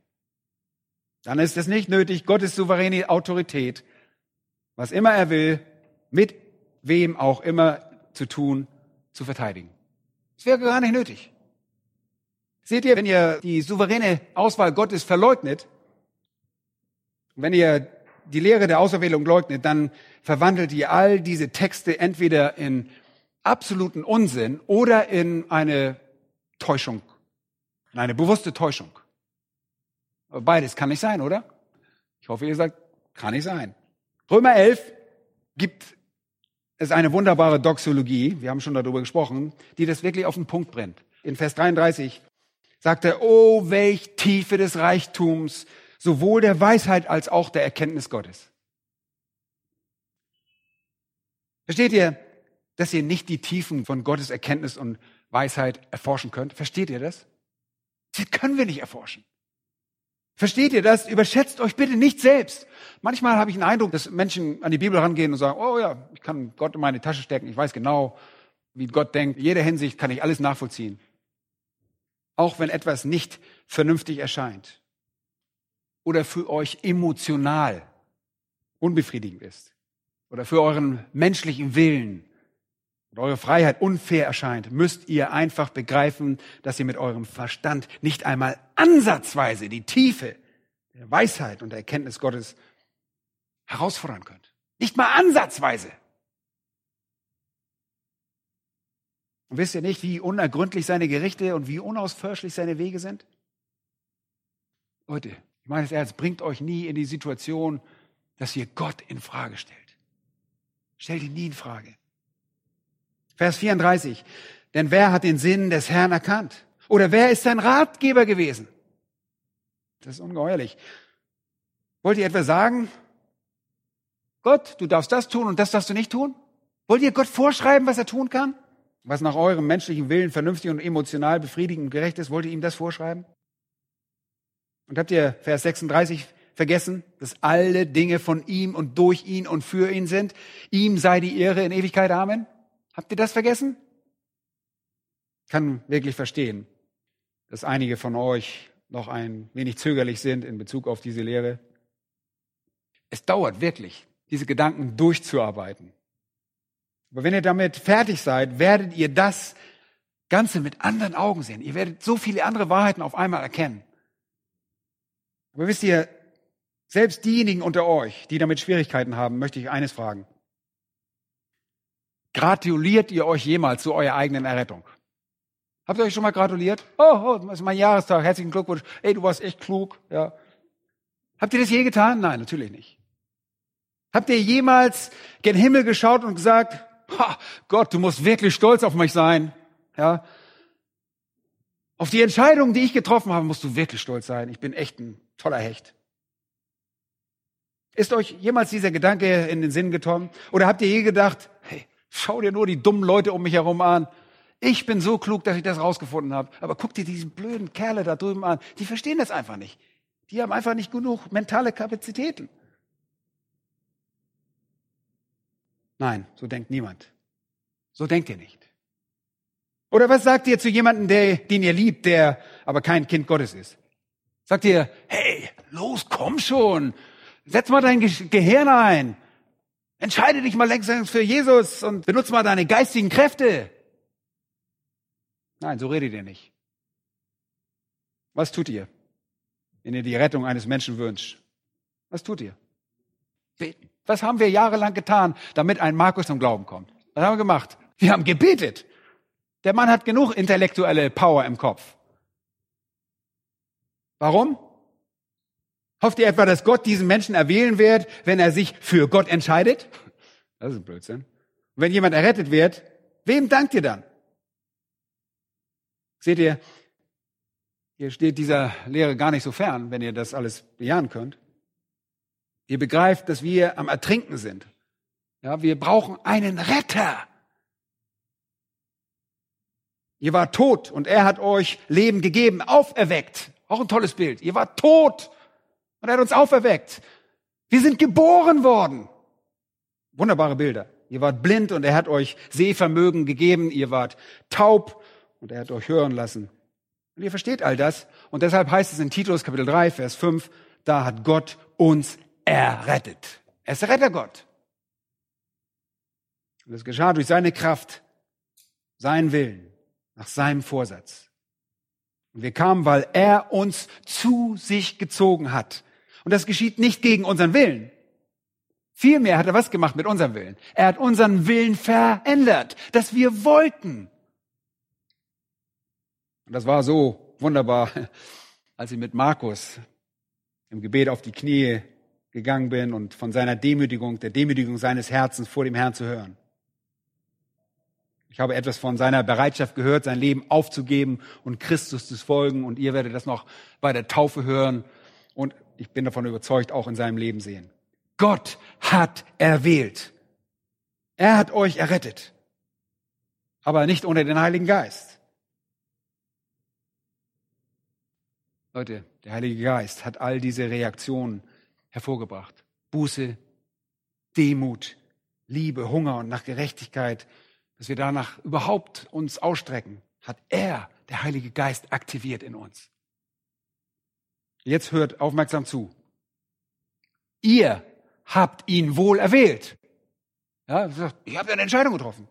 Dann ist es nicht nötig, Gottes souveräne Autorität, was immer er will, mit wem auch immer zu tun, zu verteidigen. Es wäre gar nicht nötig. Seht ihr, wenn ihr die souveräne Auswahl Gottes verleugnet, wenn ihr die Lehre der Auserwählung leugnet, dann verwandelt ihr all diese Texte entweder in absoluten Unsinn oder in eine Täuschung, in eine bewusste Täuschung. Beides kann nicht sein, oder? Ich hoffe, ihr sagt, kann nicht sein. Römer 11 gibt es eine wunderbare Doxologie, wir haben schon darüber gesprochen, die das wirklich auf den Punkt bringt. In Vers 33 sagt er, oh, welch Tiefe des Reichtums, sowohl der Weisheit als auch der Erkenntnis Gottes. Versteht ihr, dass ihr nicht die Tiefen von Gottes Erkenntnis und Weisheit erforschen könnt? Versteht ihr das? Das können wir nicht erforschen. Versteht ihr das? Überschätzt euch bitte nicht selbst. Manchmal habe ich den Eindruck, dass Menschen an die Bibel rangehen und sagen, oh ja, ich kann Gott in meine Tasche stecken, ich weiß genau, wie Gott denkt. In jeder Hinsicht kann ich alles nachvollziehen. Auch wenn etwas nicht vernünftig erscheint oder für euch emotional unbefriedigend ist oder für euren menschlichen Willen und eure Freiheit unfair erscheint, müsst ihr einfach begreifen, dass ihr mit eurem Verstand nicht einmal ansatzweise die Tiefe der Weisheit und der Erkenntnis Gottes herausfordern könnt. Nicht mal ansatzweise. Und wisst ihr nicht, wie unergründlich seine Gerichte und wie unausforschlich seine Wege sind? Leute, ich meine es ernst, bringt euch nie in die Situation, dass ihr Gott in Frage stellt. Stellt ihn nie in Frage. Vers 34. Denn wer hat den Sinn des Herrn erkannt? Oder wer ist sein Ratgeber gewesen? Das ist ungeheuerlich. Wollt ihr etwa sagen, Gott, du darfst das tun und das darfst du nicht tun? Wollt ihr Gott vorschreiben, was er tun kann? Was nach eurem menschlichen Willen vernünftig und emotional befriedigend und gerecht ist, wollt ihr ihm das vorschreiben? Und habt ihr Vers 36 vergessen, dass alle Dinge von ihm und durch ihn und für ihn sind? Ihm sei die Ehre in Ewigkeit. Amen. Habt ihr das vergessen? Ich kann wirklich verstehen, dass einige von euch noch ein wenig zögerlich sind in Bezug auf diese Lehre. Es dauert wirklich, diese Gedanken durchzuarbeiten. Aber wenn ihr damit fertig seid, werdet ihr das Ganze mit anderen Augen sehen. Ihr werdet so viele andere Wahrheiten auf einmal erkennen. Aber wisst ihr, selbst diejenigen unter euch, die damit Schwierigkeiten haben, möchte ich eines fragen. Gratuliert ihr euch jemals zu eurer eigenen Errettung? Habt ihr euch schon mal gratuliert? Oh, oh, das ist mein Jahrestag, herzlichen Glückwunsch. Ey, du warst echt klug, ja. Habt ihr das je getan? Nein, natürlich nicht. Habt ihr jemals gen Himmel geschaut und gesagt, ha, Gott, du musst wirklich stolz auf mich sein, ja? Auf die Entscheidung, die ich getroffen habe, musst du wirklich stolz sein. Ich bin echt ein toller Hecht. Ist euch jemals dieser Gedanke in den Sinn gekommen? Oder habt ihr je gedacht, Schau dir nur die dummen Leute um mich herum an. Ich bin so klug, dass ich das rausgefunden habe. Aber guck dir diesen blöden Kerle da drüben an. Die verstehen das einfach nicht. Die haben einfach nicht genug mentale Kapazitäten. Nein, so denkt niemand. So denkt ihr nicht. Oder was sagt ihr zu jemandem, der, den ihr liebt, der aber kein Kind Gottes ist? Sagt ihr, hey, los, komm schon. Setz mal dein Gehirn ein. Entscheide dich mal längst für Jesus und benutze mal deine geistigen Kräfte. Nein, so redet ihr nicht. Was tut ihr, wenn ihr die Rettung eines Menschen wünscht? Was tut ihr? Beten. Was haben wir jahrelang getan, damit ein Markus zum Glauben kommt? Was haben wir gemacht? Wir haben gebetet. Der Mann hat genug intellektuelle Power im Kopf. Warum? Hofft ihr etwa, dass Gott diesen Menschen erwählen wird, wenn er sich für Gott entscheidet? Das ist ein Blödsinn. Und wenn jemand errettet wird, wem dankt ihr dann? Seht ihr, hier steht dieser Lehre gar nicht so fern, wenn ihr das alles bejahen könnt. Ihr begreift, dass wir am Ertrinken sind. Ja, wir brauchen einen Retter. Ihr wart tot und er hat euch Leben gegeben, auferweckt. Auch ein tolles Bild. Ihr wart tot und er hat uns auferweckt. Wir sind geboren worden. Wunderbare Bilder. Ihr wart blind und er hat euch Sehvermögen gegeben. Ihr wart taub und er hat euch hören lassen. Und ihr versteht all das. Und deshalb heißt es in Titus Kapitel 3, Vers 5, da hat Gott uns errettet. Er ist Rettergott. Und es geschah durch seine Kraft, seinen Willen, nach seinem Vorsatz. Und wir kamen, weil er uns zu sich gezogen hat. Und das geschieht nicht gegen unseren Willen. Vielmehr hat er was gemacht mit unserem Willen. Er hat unseren Willen verändert, dass wir wollten. Und das war so wunderbar, als ich mit Markus im Gebet auf die Knie gegangen bin und von seiner Demütigung, der Demütigung seines Herzens vor dem Herrn zu hören. Ich habe etwas von seiner Bereitschaft gehört, sein Leben aufzugeben und Christus zu folgen. Und ihr werdet das noch bei der Taufe hören. Und ich bin davon überzeugt, auch in seinem Leben sehen. Gott hat erwählt. Er hat euch errettet. Aber nicht ohne den Heiligen Geist. Leute, der Heilige Geist hat all diese Reaktionen hervorgebracht. Buße, Demut, Liebe, Hunger und nach Gerechtigkeit, dass wir danach überhaupt uns ausstrecken, hat er, der Heilige Geist, aktiviert in uns. Jetzt hört aufmerksam zu. Ihr habt ihn wohl erwählt. Ja, ich habe eine Entscheidung getroffen.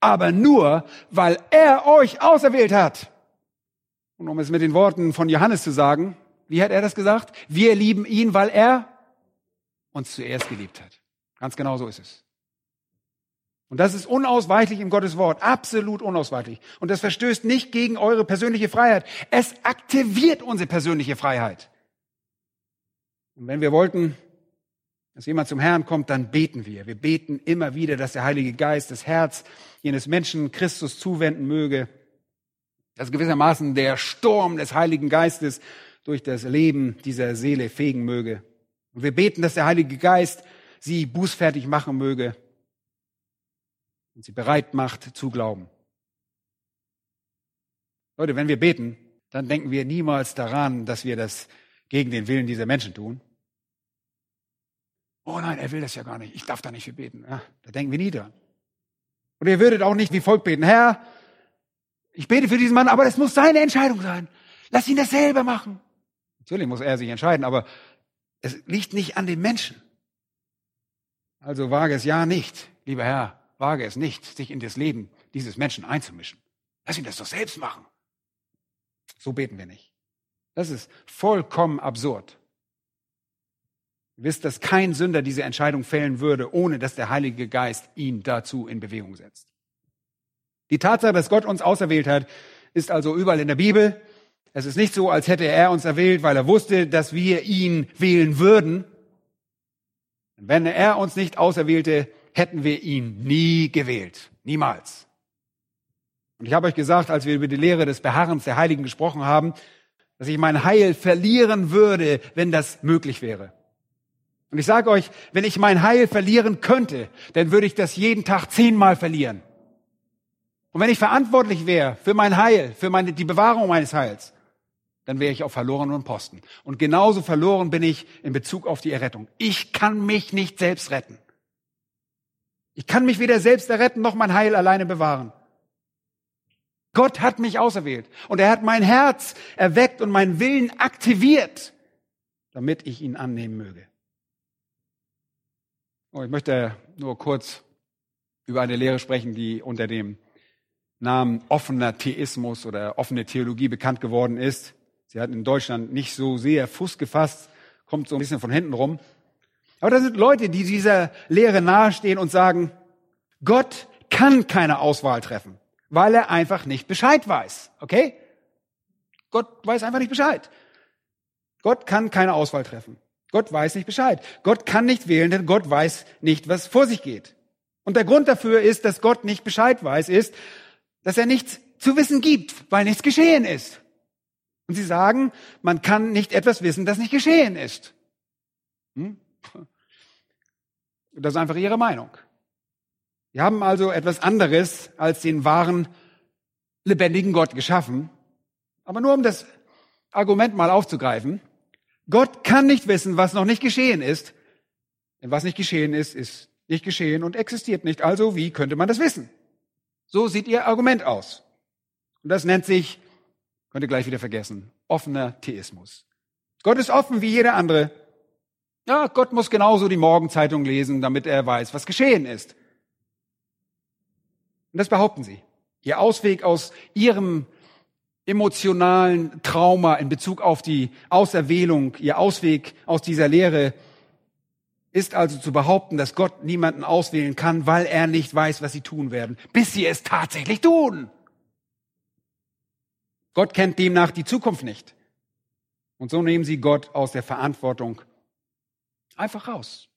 Aber nur, weil er euch auserwählt hat. Und um es mit den Worten von Johannes zu sagen, wie hat er das gesagt? Wir lieben ihn, weil er uns zuerst geliebt hat. Ganz genau so ist es. Und das ist unausweichlich im Gottes Wort, absolut unausweichlich. Und das verstößt nicht gegen eure persönliche Freiheit. Es aktiviert unsere persönliche Freiheit. Und wenn wir wollten, dass jemand zum Herrn kommt, dann beten wir. Wir beten immer wieder, dass der Heilige Geist das Herz jenes Menschen Christus zuwenden möge, dass gewissermaßen der Sturm des Heiligen Geistes durch das Leben dieser Seele fegen möge. Und wir beten, dass der Heilige Geist sie bußfertig machen möge und sie bereit macht zu glauben. Leute, wenn wir beten, dann denken wir niemals daran, dass wir das gegen den Willen dieser Menschen tun. Oh nein, er will das ja gar nicht. Ich darf da nicht für beten. Ja, da denken wir nie dran. Und ihr würdet auch nicht wie Volk beten. Herr, ich bete für diesen Mann, aber das muss seine Entscheidung sein. Lass ihn das selber machen. Natürlich muss er sich entscheiden, aber es liegt nicht an den Menschen. Also wage es ja nicht, lieber Herr, wage es nicht, sich in das Leben dieses Menschen einzumischen. Lass ihn das doch selbst machen. So beten wir nicht. Das ist vollkommen absurd. Ihr wisst, dass kein Sünder diese Entscheidung fällen würde, ohne dass der Heilige Geist ihn dazu in Bewegung setzt. Die Tatsache, dass Gott uns auserwählt hat, ist also überall in der Bibel. Es ist nicht so, als hätte er uns erwählt, weil er wusste, dass wir ihn wählen würden. Wenn er uns nicht auserwählte, hätten wir ihn nie gewählt. Niemals. Und ich habe euch gesagt, als wir über die Lehre des Beharrens der Heiligen gesprochen haben, dass ich mein Heil verlieren würde, wenn das möglich wäre. Und ich sage euch, wenn ich mein Heil verlieren könnte, dann würde ich das jeden Tag zehnmal verlieren. Und wenn ich verantwortlich wäre für mein Heil, für meine, die Bewahrung meines Heils, dann wäre ich auf verlorenen Posten. Und genauso verloren bin ich in Bezug auf die Errettung. Ich kann mich nicht selbst retten. Ich kann mich weder selbst erretten noch mein Heil alleine bewahren. Gott hat mich auserwählt und er hat mein Herz erweckt und meinen Willen aktiviert, damit ich ihn annehmen möge. Oh, ich möchte nur kurz über eine Lehre sprechen, die unter dem Namen offener Theismus oder offene Theologie bekannt geworden ist. Sie hat in Deutschland nicht so sehr Fuß gefasst, kommt so ein bisschen von hinten rum. Aber das sind Leute, die dieser Lehre nahestehen und sagen, Gott kann keine Auswahl treffen, weil er einfach nicht Bescheid weiß. Okay? Gott weiß einfach nicht Bescheid. Gott kann keine Auswahl treffen. Gott weiß nicht Bescheid. Gott kann nicht wählen, denn Gott weiß nicht, was vor sich geht. Und der Grund dafür ist, dass Gott nicht Bescheid weiß, ist, dass er nichts zu wissen gibt, weil nichts geschehen ist. Und sie sagen, man kann nicht etwas wissen, das nicht geschehen ist. Hm? Das ist einfach ihre Meinung. Wir haben also etwas anderes als den wahren, lebendigen Gott geschaffen. Aber nur um das Argument mal aufzugreifen. Gott kann nicht wissen, was noch nicht geschehen ist. Denn was nicht geschehen ist, ist nicht geschehen und existiert nicht. Also wie könnte man das wissen? So sieht ihr Argument aus. Und das nennt sich, könnt ihr gleich wieder vergessen, offener Theismus. Gott ist offen wie jeder andere. Ja, Gott muss genauso die Morgenzeitung lesen, damit er weiß, was geschehen ist. Und das behaupten sie. Ihr Ausweg aus ihrem emotionalen Trauma in Bezug auf die Auserwählung, ihr Ausweg aus dieser Lehre ist also zu behaupten, dass Gott niemanden auswählen kann, weil er nicht weiß, was sie tun werden, bis sie es tatsächlich tun. Gott kennt demnach die Zukunft nicht. Und so nehmen sie Gott aus der Verantwortung einfach raus.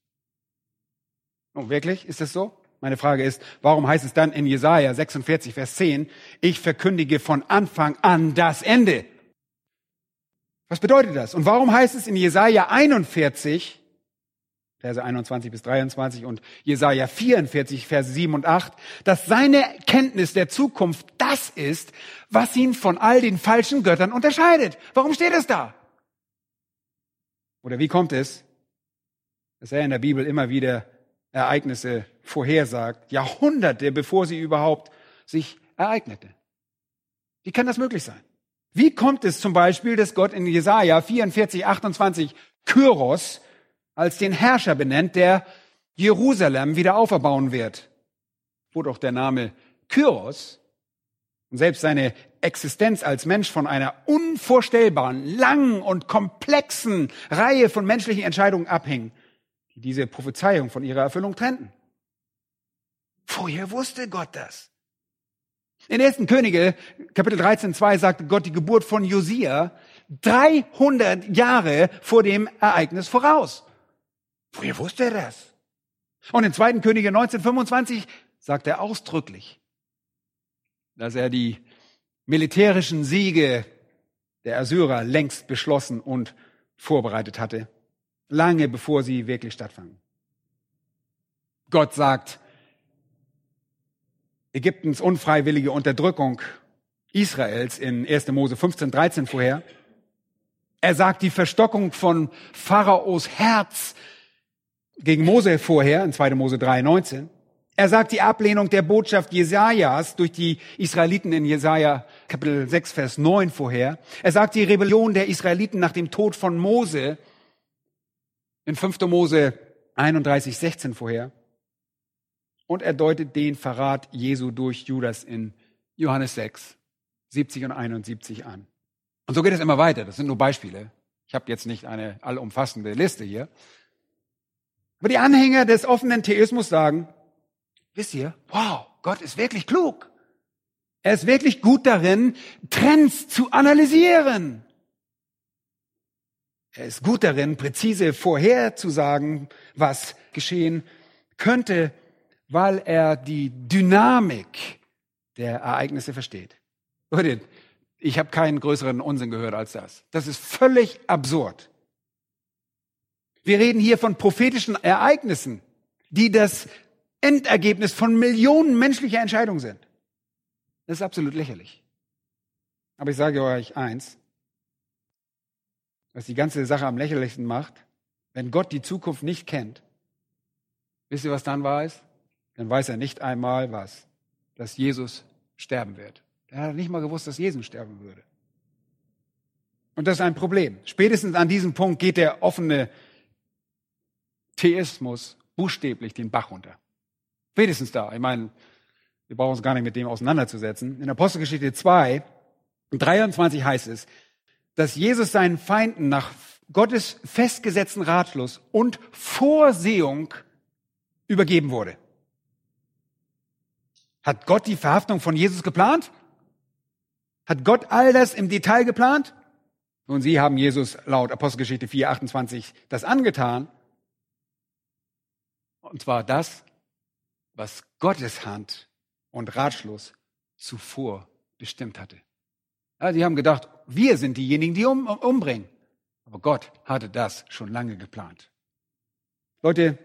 Und wirklich, ist das so? Meine Frage ist, warum heißt es dann in Jesaja 46, Vers 10, ich verkündige von Anfang an das Ende? Was bedeutet das? Und warum heißt es in Jesaja 41, Verse 21 bis 23 und Jesaja 44, Verse 7 und 8, dass seine Kenntnis der Zukunft das ist, was ihn von all den falschen Göttern unterscheidet. Warum steht es da? Oder wie kommt es, dass er in der Bibel immer wieder Ereignisse vorhersagt, Jahrhunderte bevor sie überhaupt sich ereignete? Wie kann das möglich sein? Wie kommt es zum Beispiel, dass Gott in Jesaja 44, 28 Kyros als den Herrscher benennt, der Jerusalem wieder auferbauen wird. Wo doch der Name Kyros und selbst seine Existenz als Mensch von einer unvorstellbaren, langen und komplexen Reihe von menschlichen Entscheidungen abhing, die diese Prophezeiung von ihrer Erfüllung trennten. Vorher wusste Gott das. In 1. Könige, Kapitel 13, 2 sagte Gott die Geburt von Josia 300 Jahre vor dem Ereignis voraus. Woher wusste er das? Und in 2. Könige 1925 sagt er ausdrücklich, dass er die militärischen Siege der Assyrer längst beschlossen und vorbereitet hatte, lange bevor sie wirklich stattfanden. Gott sagt, Ägyptens unfreiwillige Unterdrückung Israels in 1. Mose 15, 13 vorher. Er sagt die Verstockung von Pharaos Herz gegen Mose vorher, in 2. Mose 3, 19. Er sagt die Ablehnung der Botschaft Jesajas durch die Israeliten in Jesaja Kapitel 6, Vers 9 vorher. Er sagt die Rebellion der Israeliten nach dem Tod von Mose in 5. Mose 31, 16 vorher. Und er deutet den Verrat Jesu durch Judas in Johannes 6, 70 und 71 an. Und so geht es immer weiter. Das sind nur Beispiele. Ich habe jetzt nicht eine allumfassende Liste hier. Aber die Anhänger des offenen Theismus sagen, wisst ihr, wow, Gott ist wirklich klug. Er ist wirklich gut darin, Trends zu analysieren. Er ist gut darin, präzise vorherzusagen, was geschehen könnte, weil er die Dynamik der Ereignisse versteht. Ich habe keinen größeren Unsinn gehört als das. Das ist völlig absurd. Wir reden hier von prophetischen Ereignissen, die das Endergebnis von Millionen menschlicher Entscheidungen sind. Das ist absolut lächerlich. Aber ich sage euch eins, was die ganze Sache am lächerlichsten macht, wenn Gott die Zukunft nicht kennt, wisst ihr, was dann ist? Dann weiß er nicht einmal was, dass Jesus sterben wird. Er hat nicht mal gewusst, dass Jesus sterben würde. Und das ist ein Problem. Spätestens an diesem Punkt geht der offene Theismus buchstäblich den Bach runter. Spätestens da. Ich meine, wir brauchen uns gar nicht mit dem auseinanderzusetzen. In Apostelgeschichte 2, 23 heißt es, dass Jesus seinen Feinden nach Gottes festgesetzten Ratschluss und Vorsehung übergeben wurde. Hat Gott die Verhaftung von Jesus geplant? Hat Gott all das im Detail geplant? Nun, Sie haben Jesus laut Apostelgeschichte 4, 28 das angetan. Und zwar das, was Gottes Hand und Ratschluss zuvor bestimmt hatte. Ja, sie haben gedacht, wir sind diejenigen, die um, umbringen. Aber Gott hatte das schon lange geplant. Leute,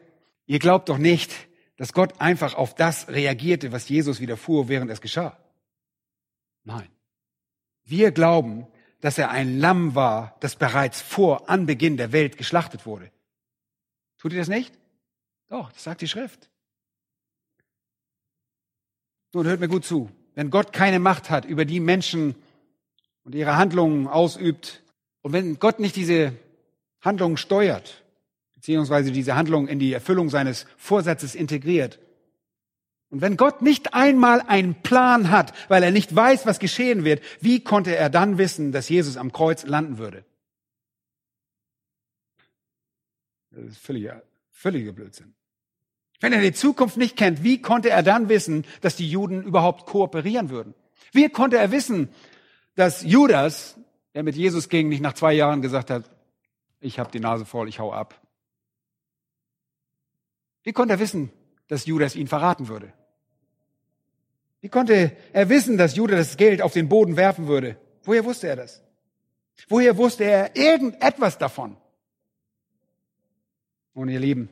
ihr glaubt doch nicht, dass Gott einfach auf das reagierte, was Jesus widerfuhr, während es geschah. Nein. Wir glauben, dass er ein Lamm war, das bereits vor Anbeginn der Welt geschlachtet wurde. Tut ihr das nicht? Doch, das sagt die Schrift. Nun hört mir gut zu. Wenn Gott keine Macht hat über die Menschen und ihre Handlungen ausübt und wenn Gott nicht diese Handlungen steuert, beziehungsweise diese Handlungen in die Erfüllung seines Vorsatzes integriert, und wenn Gott nicht einmal einen Plan hat, weil er nicht weiß, was geschehen wird, wie konnte er dann wissen, dass Jesus am Kreuz landen würde? Das ist völliger, völliger Blödsinn. Wenn er die Zukunft nicht kennt, wie konnte er dann wissen, dass die Juden überhaupt kooperieren würden? Wie konnte er wissen, dass Judas, der mit Jesus ging, nicht nach zwei Jahren gesagt hat, ich habe die Nase voll, ich hau ab? Wie konnte er wissen, dass Judas ihn verraten würde? Wie konnte er wissen, dass Judas das Geld auf den Boden werfen würde? Woher wusste er das? Woher wusste er irgendetwas davon? Und ihr Lieben,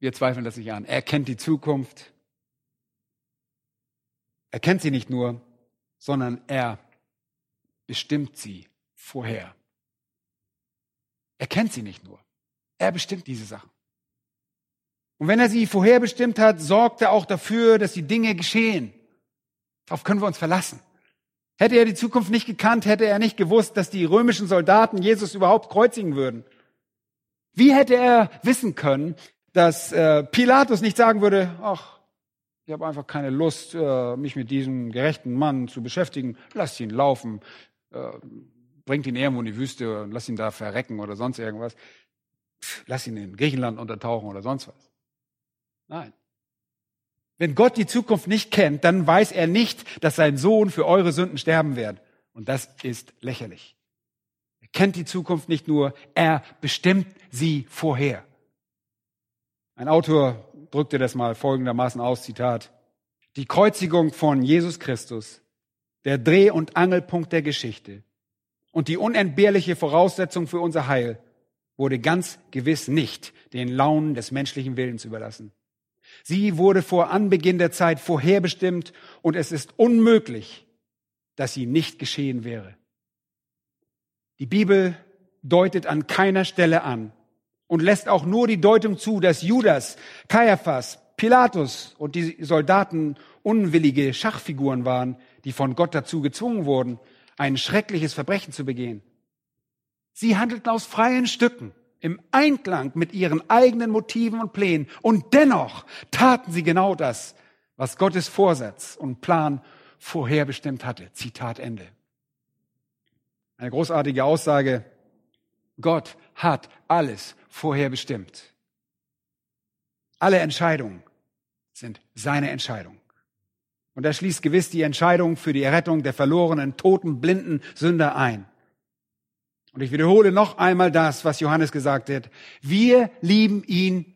wir zweifeln das nicht an. Er kennt die Zukunft. Er kennt sie nicht nur, sondern er bestimmt sie vorher. Er kennt sie nicht nur. Er bestimmt diese Sachen. Und wenn er sie vorherbestimmt hat, sorgt er auch dafür, dass die Dinge geschehen. Darauf können wir uns verlassen. Hätte er die Zukunft nicht gekannt, hätte er nicht gewusst, dass die römischen Soldaten Jesus überhaupt kreuzigen würden. Wie hätte er wissen können, dass äh, Pilatus nicht sagen würde, ach, ich habe einfach keine Lust, äh, mich mit diesem gerechten Mann zu beschäftigen, lasst ihn laufen, äh, bringt ihn irgendwo in die Wüste und lasst ihn da verrecken oder sonst irgendwas. Pff, lass ihn in Griechenland untertauchen oder sonst was. Nein. Wenn Gott die Zukunft nicht kennt, dann weiß er nicht, dass sein Sohn für eure Sünden sterben wird. Und das ist lächerlich. Er kennt die Zukunft nicht nur, er bestimmt sie vorher. Ein Autor drückte das mal folgendermaßen aus, Zitat. Die Kreuzigung von Jesus Christus, der Dreh- und Angelpunkt der Geschichte und die unentbehrliche Voraussetzung für unser Heil, wurde ganz gewiss nicht den Launen des menschlichen Willens überlassen. Sie wurde vor Anbeginn der Zeit vorherbestimmt und es ist unmöglich, dass sie nicht geschehen wäre. Die Bibel deutet an keiner Stelle an und lässt auch nur die Deutung zu, dass Judas, Kaiaphas, Pilatus und die Soldaten unwillige Schachfiguren waren, die von Gott dazu gezwungen wurden, ein schreckliches Verbrechen zu begehen. Sie handelten aus freien Stücken im Einklang mit ihren eigenen Motiven und Plänen. Und dennoch taten sie genau das, was Gottes Vorsatz und Plan vorherbestimmt hatte. Zitat Ende. Eine großartige Aussage. Gott hat alles vorherbestimmt. Alle Entscheidungen sind seine Entscheidung. Und er schließt gewiss die Entscheidung für die Errettung der verlorenen, toten, blinden Sünder ein. Und ich wiederhole noch einmal das, was Johannes gesagt hat. Wir lieben ihn,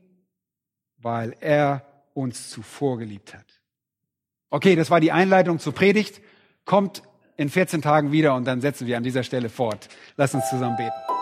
weil er uns zuvor geliebt hat. Okay, das war die Einleitung zur Predigt. Kommt in 14 Tagen wieder und dann setzen wir an dieser Stelle fort. Lass uns zusammen beten.